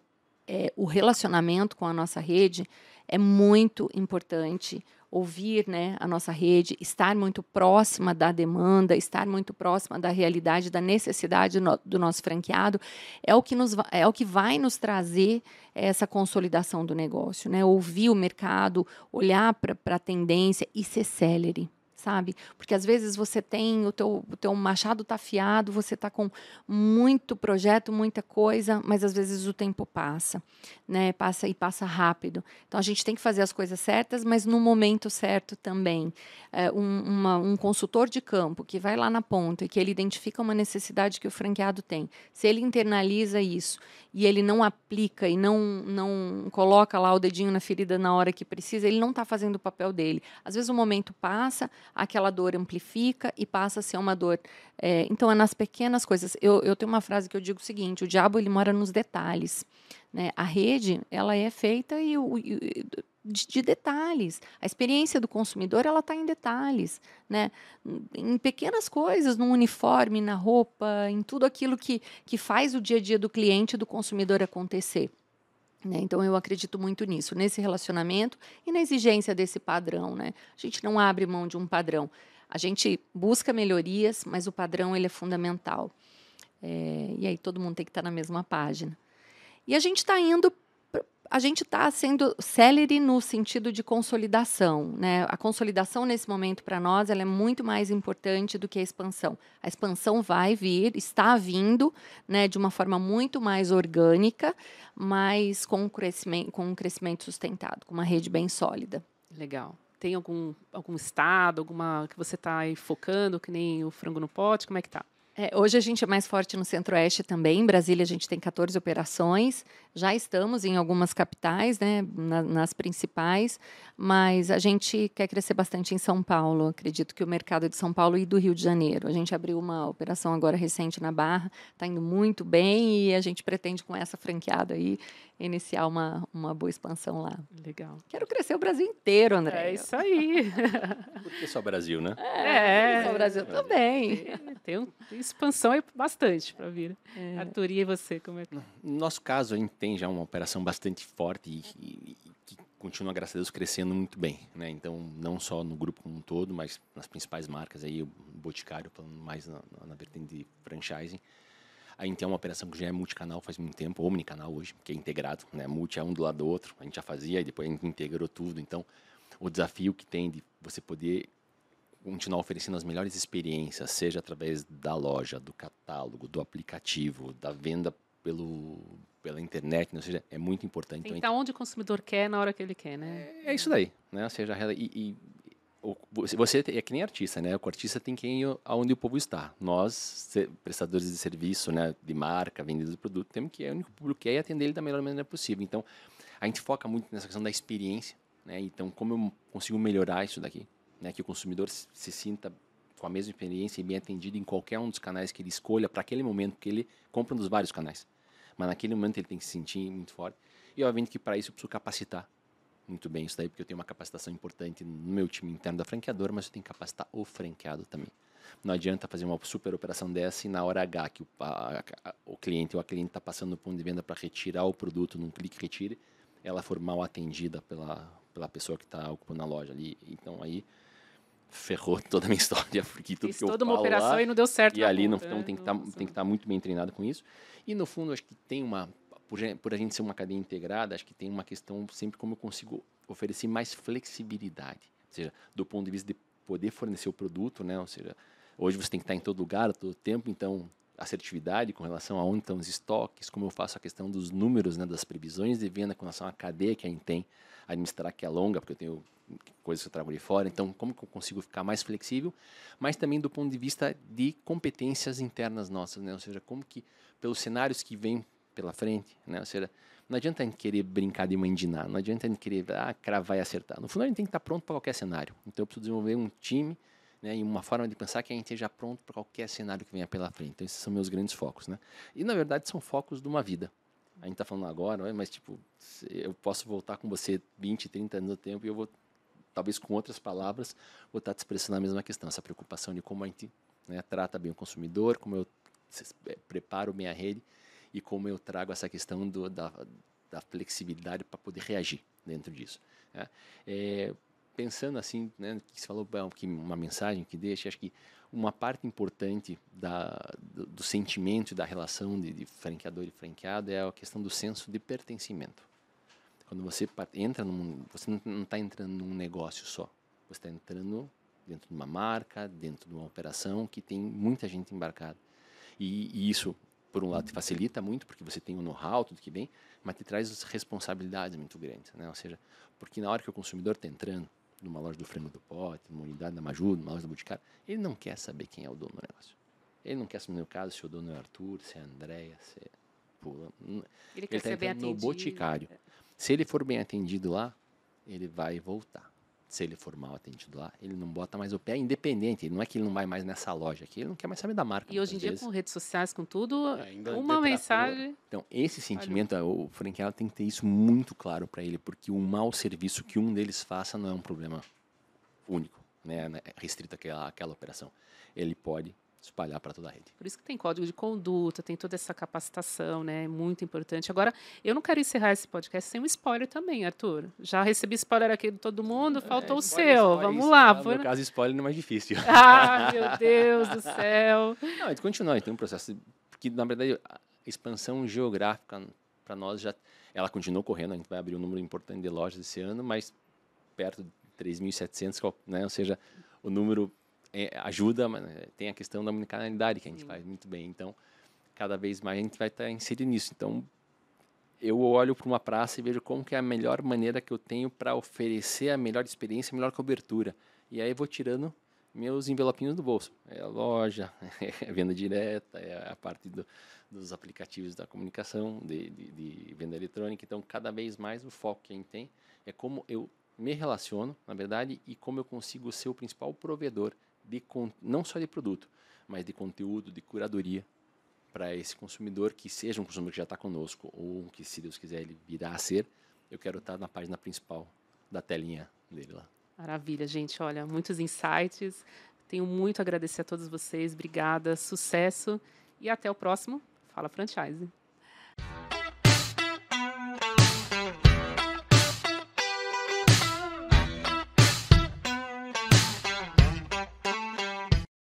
é, o relacionamento com a nossa rede é muito importante ouvir né, a nossa rede, estar muito próxima da demanda, estar muito próxima da realidade, da necessidade no, do nosso franqueado, é o que, nos, é o que vai nos trazer essa consolidação do negócio. Né? Ouvir o mercado, olhar para a tendência e ser célere sabe? Porque às vezes você tem o teu, o teu machado tá afiado, você tá com muito projeto, muita coisa, mas às vezes o tempo passa, né? Passa e passa rápido. Então a gente tem que fazer as coisas certas, mas no momento certo também. É, um, uma, um consultor de campo que vai lá na ponta e que ele identifica uma necessidade que o franqueado tem, se ele internaliza isso e ele não aplica e não, não coloca lá o dedinho na ferida na hora que precisa, ele não está fazendo o papel dele. Às vezes o momento passa, aquela dor amplifica e passa a ser uma dor. É, então é nas pequenas coisas. Eu, eu tenho uma frase que eu digo o seguinte: o diabo ele mora nos detalhes. Né? A rede ela é feita e, e de, de, detalhes. A experiência do consumidor ela está em detalhes, né? Em pequenas coisas, no uniforme, na roupa, em tudo aquilo que, que faz o dia a dia do cliente, do consumidor acontecer. Né? Então eu acredito muito nisso, nesse relacionamento e na exigência desse padrão. Né? A gente não abre mão de um padrão. A gente busca melhorias, mas o padrão ele é fundamental. É, e aí todo mundo tem que estar na mesma página. E a gente está indo a gente está sendo célere no sentido de consolidação. Né? A consolidação, nesse momento, para nós, ela é muito mais importante do que a expansão. A expansão vai vir, está vindo né, de uma forma muito mais orgânica, mas com um crescimento, com um crescimento sustentado, com uma rede bem sólida. Legal. Tem algum, algum estado, alguma que você está focando, que nem o frango no pote? Como é que está? É, hoje a gente é mais forte no Centro-Oeste também. Em Brasília a gente tem 14 operações. Já estamos em algumas capitais, né, na, nas principais, mas a gente quer crescer bastante em São Paulo. Acredito que o mercado de São Paulo e do Rio de Janeiro. A gente abriu uma operação agora recente na Barra, está indo muito bem e a gente pretende com essa franqueada aí iniciar uma, uma boa expansão lá. Legal. Quero crescer o Brasil inteiro, André. É isso aí. Por que só Brasil, né? É, é só Brasil também. Tem, tem, um, tem expansão é bastante para vir. É. Arthur, e você, como é que... No nosso caso, a gente tem já uma operação bastante forte e, e, e que continua, graças a Deus, crescendo muito bem. Né? Então, não só no grupo como um todo, mas nas principais marcas, aí, o Boticário, falando mais na, na, na vertente de franchising. A gente tem uma operação que já é multicanal faz muito tempo, omnicanal hoje, que é integrado, né? Multi é um do lado do outro. A gente já fazia e depois a gente integrou tudo. Então, o desafio que tem de você poder continuar oferecendo as melhores experiências, seja através da loja, do catálogo, do aplicativo, da venda pelo, pela internet, né? ou seja, é muito importante. Tem que estar onde o consumidor quer, na hora que ele quer, né? É, é isso daí, né? Ou seja, e, e você é que nem artista, né? O artista tem que ir aonde o povo está. Nós, prestadores de serviço, né, de marca, vendedores de produto, temos que ir o único público que é e atender ele da melhor maneira possível. Então, a gente foca muito nessa questão da experiência, né? Então, como eu consigo melhorar isso daqui? Né, que o consumidor se sinta com a mesma experiência e bem atendido em qualquer um dos canais que ele escolha para aquele momento, porque ele compra dos vários canais. Mas naquele momento ele tem que se sentir muito forte. E obviamente que para isso eu preciso capacitar muito bem isso daí, porque eu tenho uma capacitação importante no meu time interno da franqueadora, mas eu tenho que capacitar o franqueado também. Não adianta fazer uma super operação dessa e na hora H que o, a, a, o cliente ou a cliente está passando no ponto de venda para retirar o produto num clique retire, ela for mal atendida pela, pela pessoa que está ocupando a loja ali. Então aí ferrou toda a minha história, porque tudo Fiz que eu toda uma operação lá, e não deu certo. E ali, não, conta, então, né? tem que tá, estar tá muito bem treinado com isso. E no fundo, acho que tem uma, por, por a gente ser uma cadeia integrada, acho que tem uma questão sempre como eu consigo oferecer mais flexibilidade. Ou seja, do ponto de vista de poder fornecer o produto, né? Ou seja, hoje você tem que estar em todo lugar, todo tempo, então assertividade com relação a onde estão os estoques, como eu faço a questão dos números, né, das previsões de venda com relação à cadeia que a gente tem, administrar que é longa, porque eu tenho coisas que eu de fora, então como que eu consigo ficar mais flexível, mas também do ponto de vista de competências internas nossas, né? ou seja, como que pelos cenários que vêm pela frente, né? ou seja, não adianta a gente querer brincar de mandinar, não adianta a gente querer ah, cravar e acertar. No fundo, a gente tem que estar pronto para qualquer cenário. Então, eu preciso desenvolver um time né, e uma forma de pensar que a gente esteja pronto para qualquer cenário que venha pela frente. Então, esses são meus grandes focos. Né? E, na verdade, são focos de uma vida. A gente está falando agora, mas, tipo, eu posso voltar com você 20, 30 anos no tempo e eu vou talvez com outras palavras, vou estar te expressando a mesma questão, essa preocupação de como a gente né, trata bem o consumidor, como eu é, preparo minha rede e como eu trago essa questão do, da, da flexibilidade para poder reagir dentro disso. Né? É, pensando assim, né, que você falou que uma mensagem que deixa, acho que uma parte importante da, do, do sentimento da relação de, de franqueador e franqueado é a questão do senso de pertencimento. Quando você entra num, você não está entrando num negócio só, você está entrando dentro de uma marca, dentro de uma operação que tem muita gente embarcada. E, e isso, por um lado, te facilita muito, porque você tem o know-how, tudo que vem, mas te traz responsabilidades muito grandes. Né? Ou seja, porque na hora que o consumidor está entrando numa loja do frango do pote, numa unidade da Maju, numa loja do Boticário, ele não quer saber quem é o dono do negócio. Ele não quer saber, no meu caso, se o dono é Arthur, se é Andréia, se é... Pula. Ele, ele quer tá ser bem atendido. no Boticário. Se ele for bem atendido lá, ele vai voltar se ele for mal atendido lá, ele não bota mais o pé independente. Não é que ele não vai mais nessa loja aqui, ele não quer mais saber da marca. E hoje em dia, vezes. com redes sociais, com tudo, Ainda uma mensagem. Então, esse sentimento, o franqueado tem que ter isso muito claro para ele, porque um mau serviço que um deles faça não é um problema único, né, né restrito àquela, àquela operação. Ele pode espalhar para toda a rede. Por isso que tem código de conduta, tem toda essa capacitação, né? É muito importante. Agora, eu não quero encerrar esse podcast sem um spoiler também, Arthur. Já recebi spoiler aqui de todo mundo, é, faltou é, o seu. Spoiler, Vamos lá. No por... caso, spoiler não é mais difícil. Ah, meu Deus do céu. Não, a gente continua, tem um processo que, na verdade, a expansão geográfica para nós já ela continua correndo, a gente vai abrir um número importante de lojas esse ano, mas perto de 3.700, né? ou seja, o número é, ajuda, mas né, tem a questão da omnicanalidade que a gente Sim. faz muito bem. Então, cada vez mais a gente vai estar inserido nisso. Então, eu olho para uma praça e vejo como que é a melhor maneira que eu tenho para oferecer a melhor experiência, a melhor cobertura. E aí vou tirando meus envelopinhos do bolso. É a loja, é a venda direta, é a parte do, dos aplicativos da comunicação, de, de, de, venda eletrônica. Então, cada vez mais o foco que a gente tem é como eu me relaciono, na verdade, e como eu consigo ser o principal provedor de não só de produto, mas de conteúdo, de curadoria para esse consumidor que seja um consumidor que já está conosco ou que, se Deus quiser, ele virá a ser. Eu quero estar na página principal da telinha dele lá. Maravilha, gente. Olha, muitos insights. Tenho muito a agradecer a todos vocês. Obrigada, sucesso e até o próximo Fala Franchise.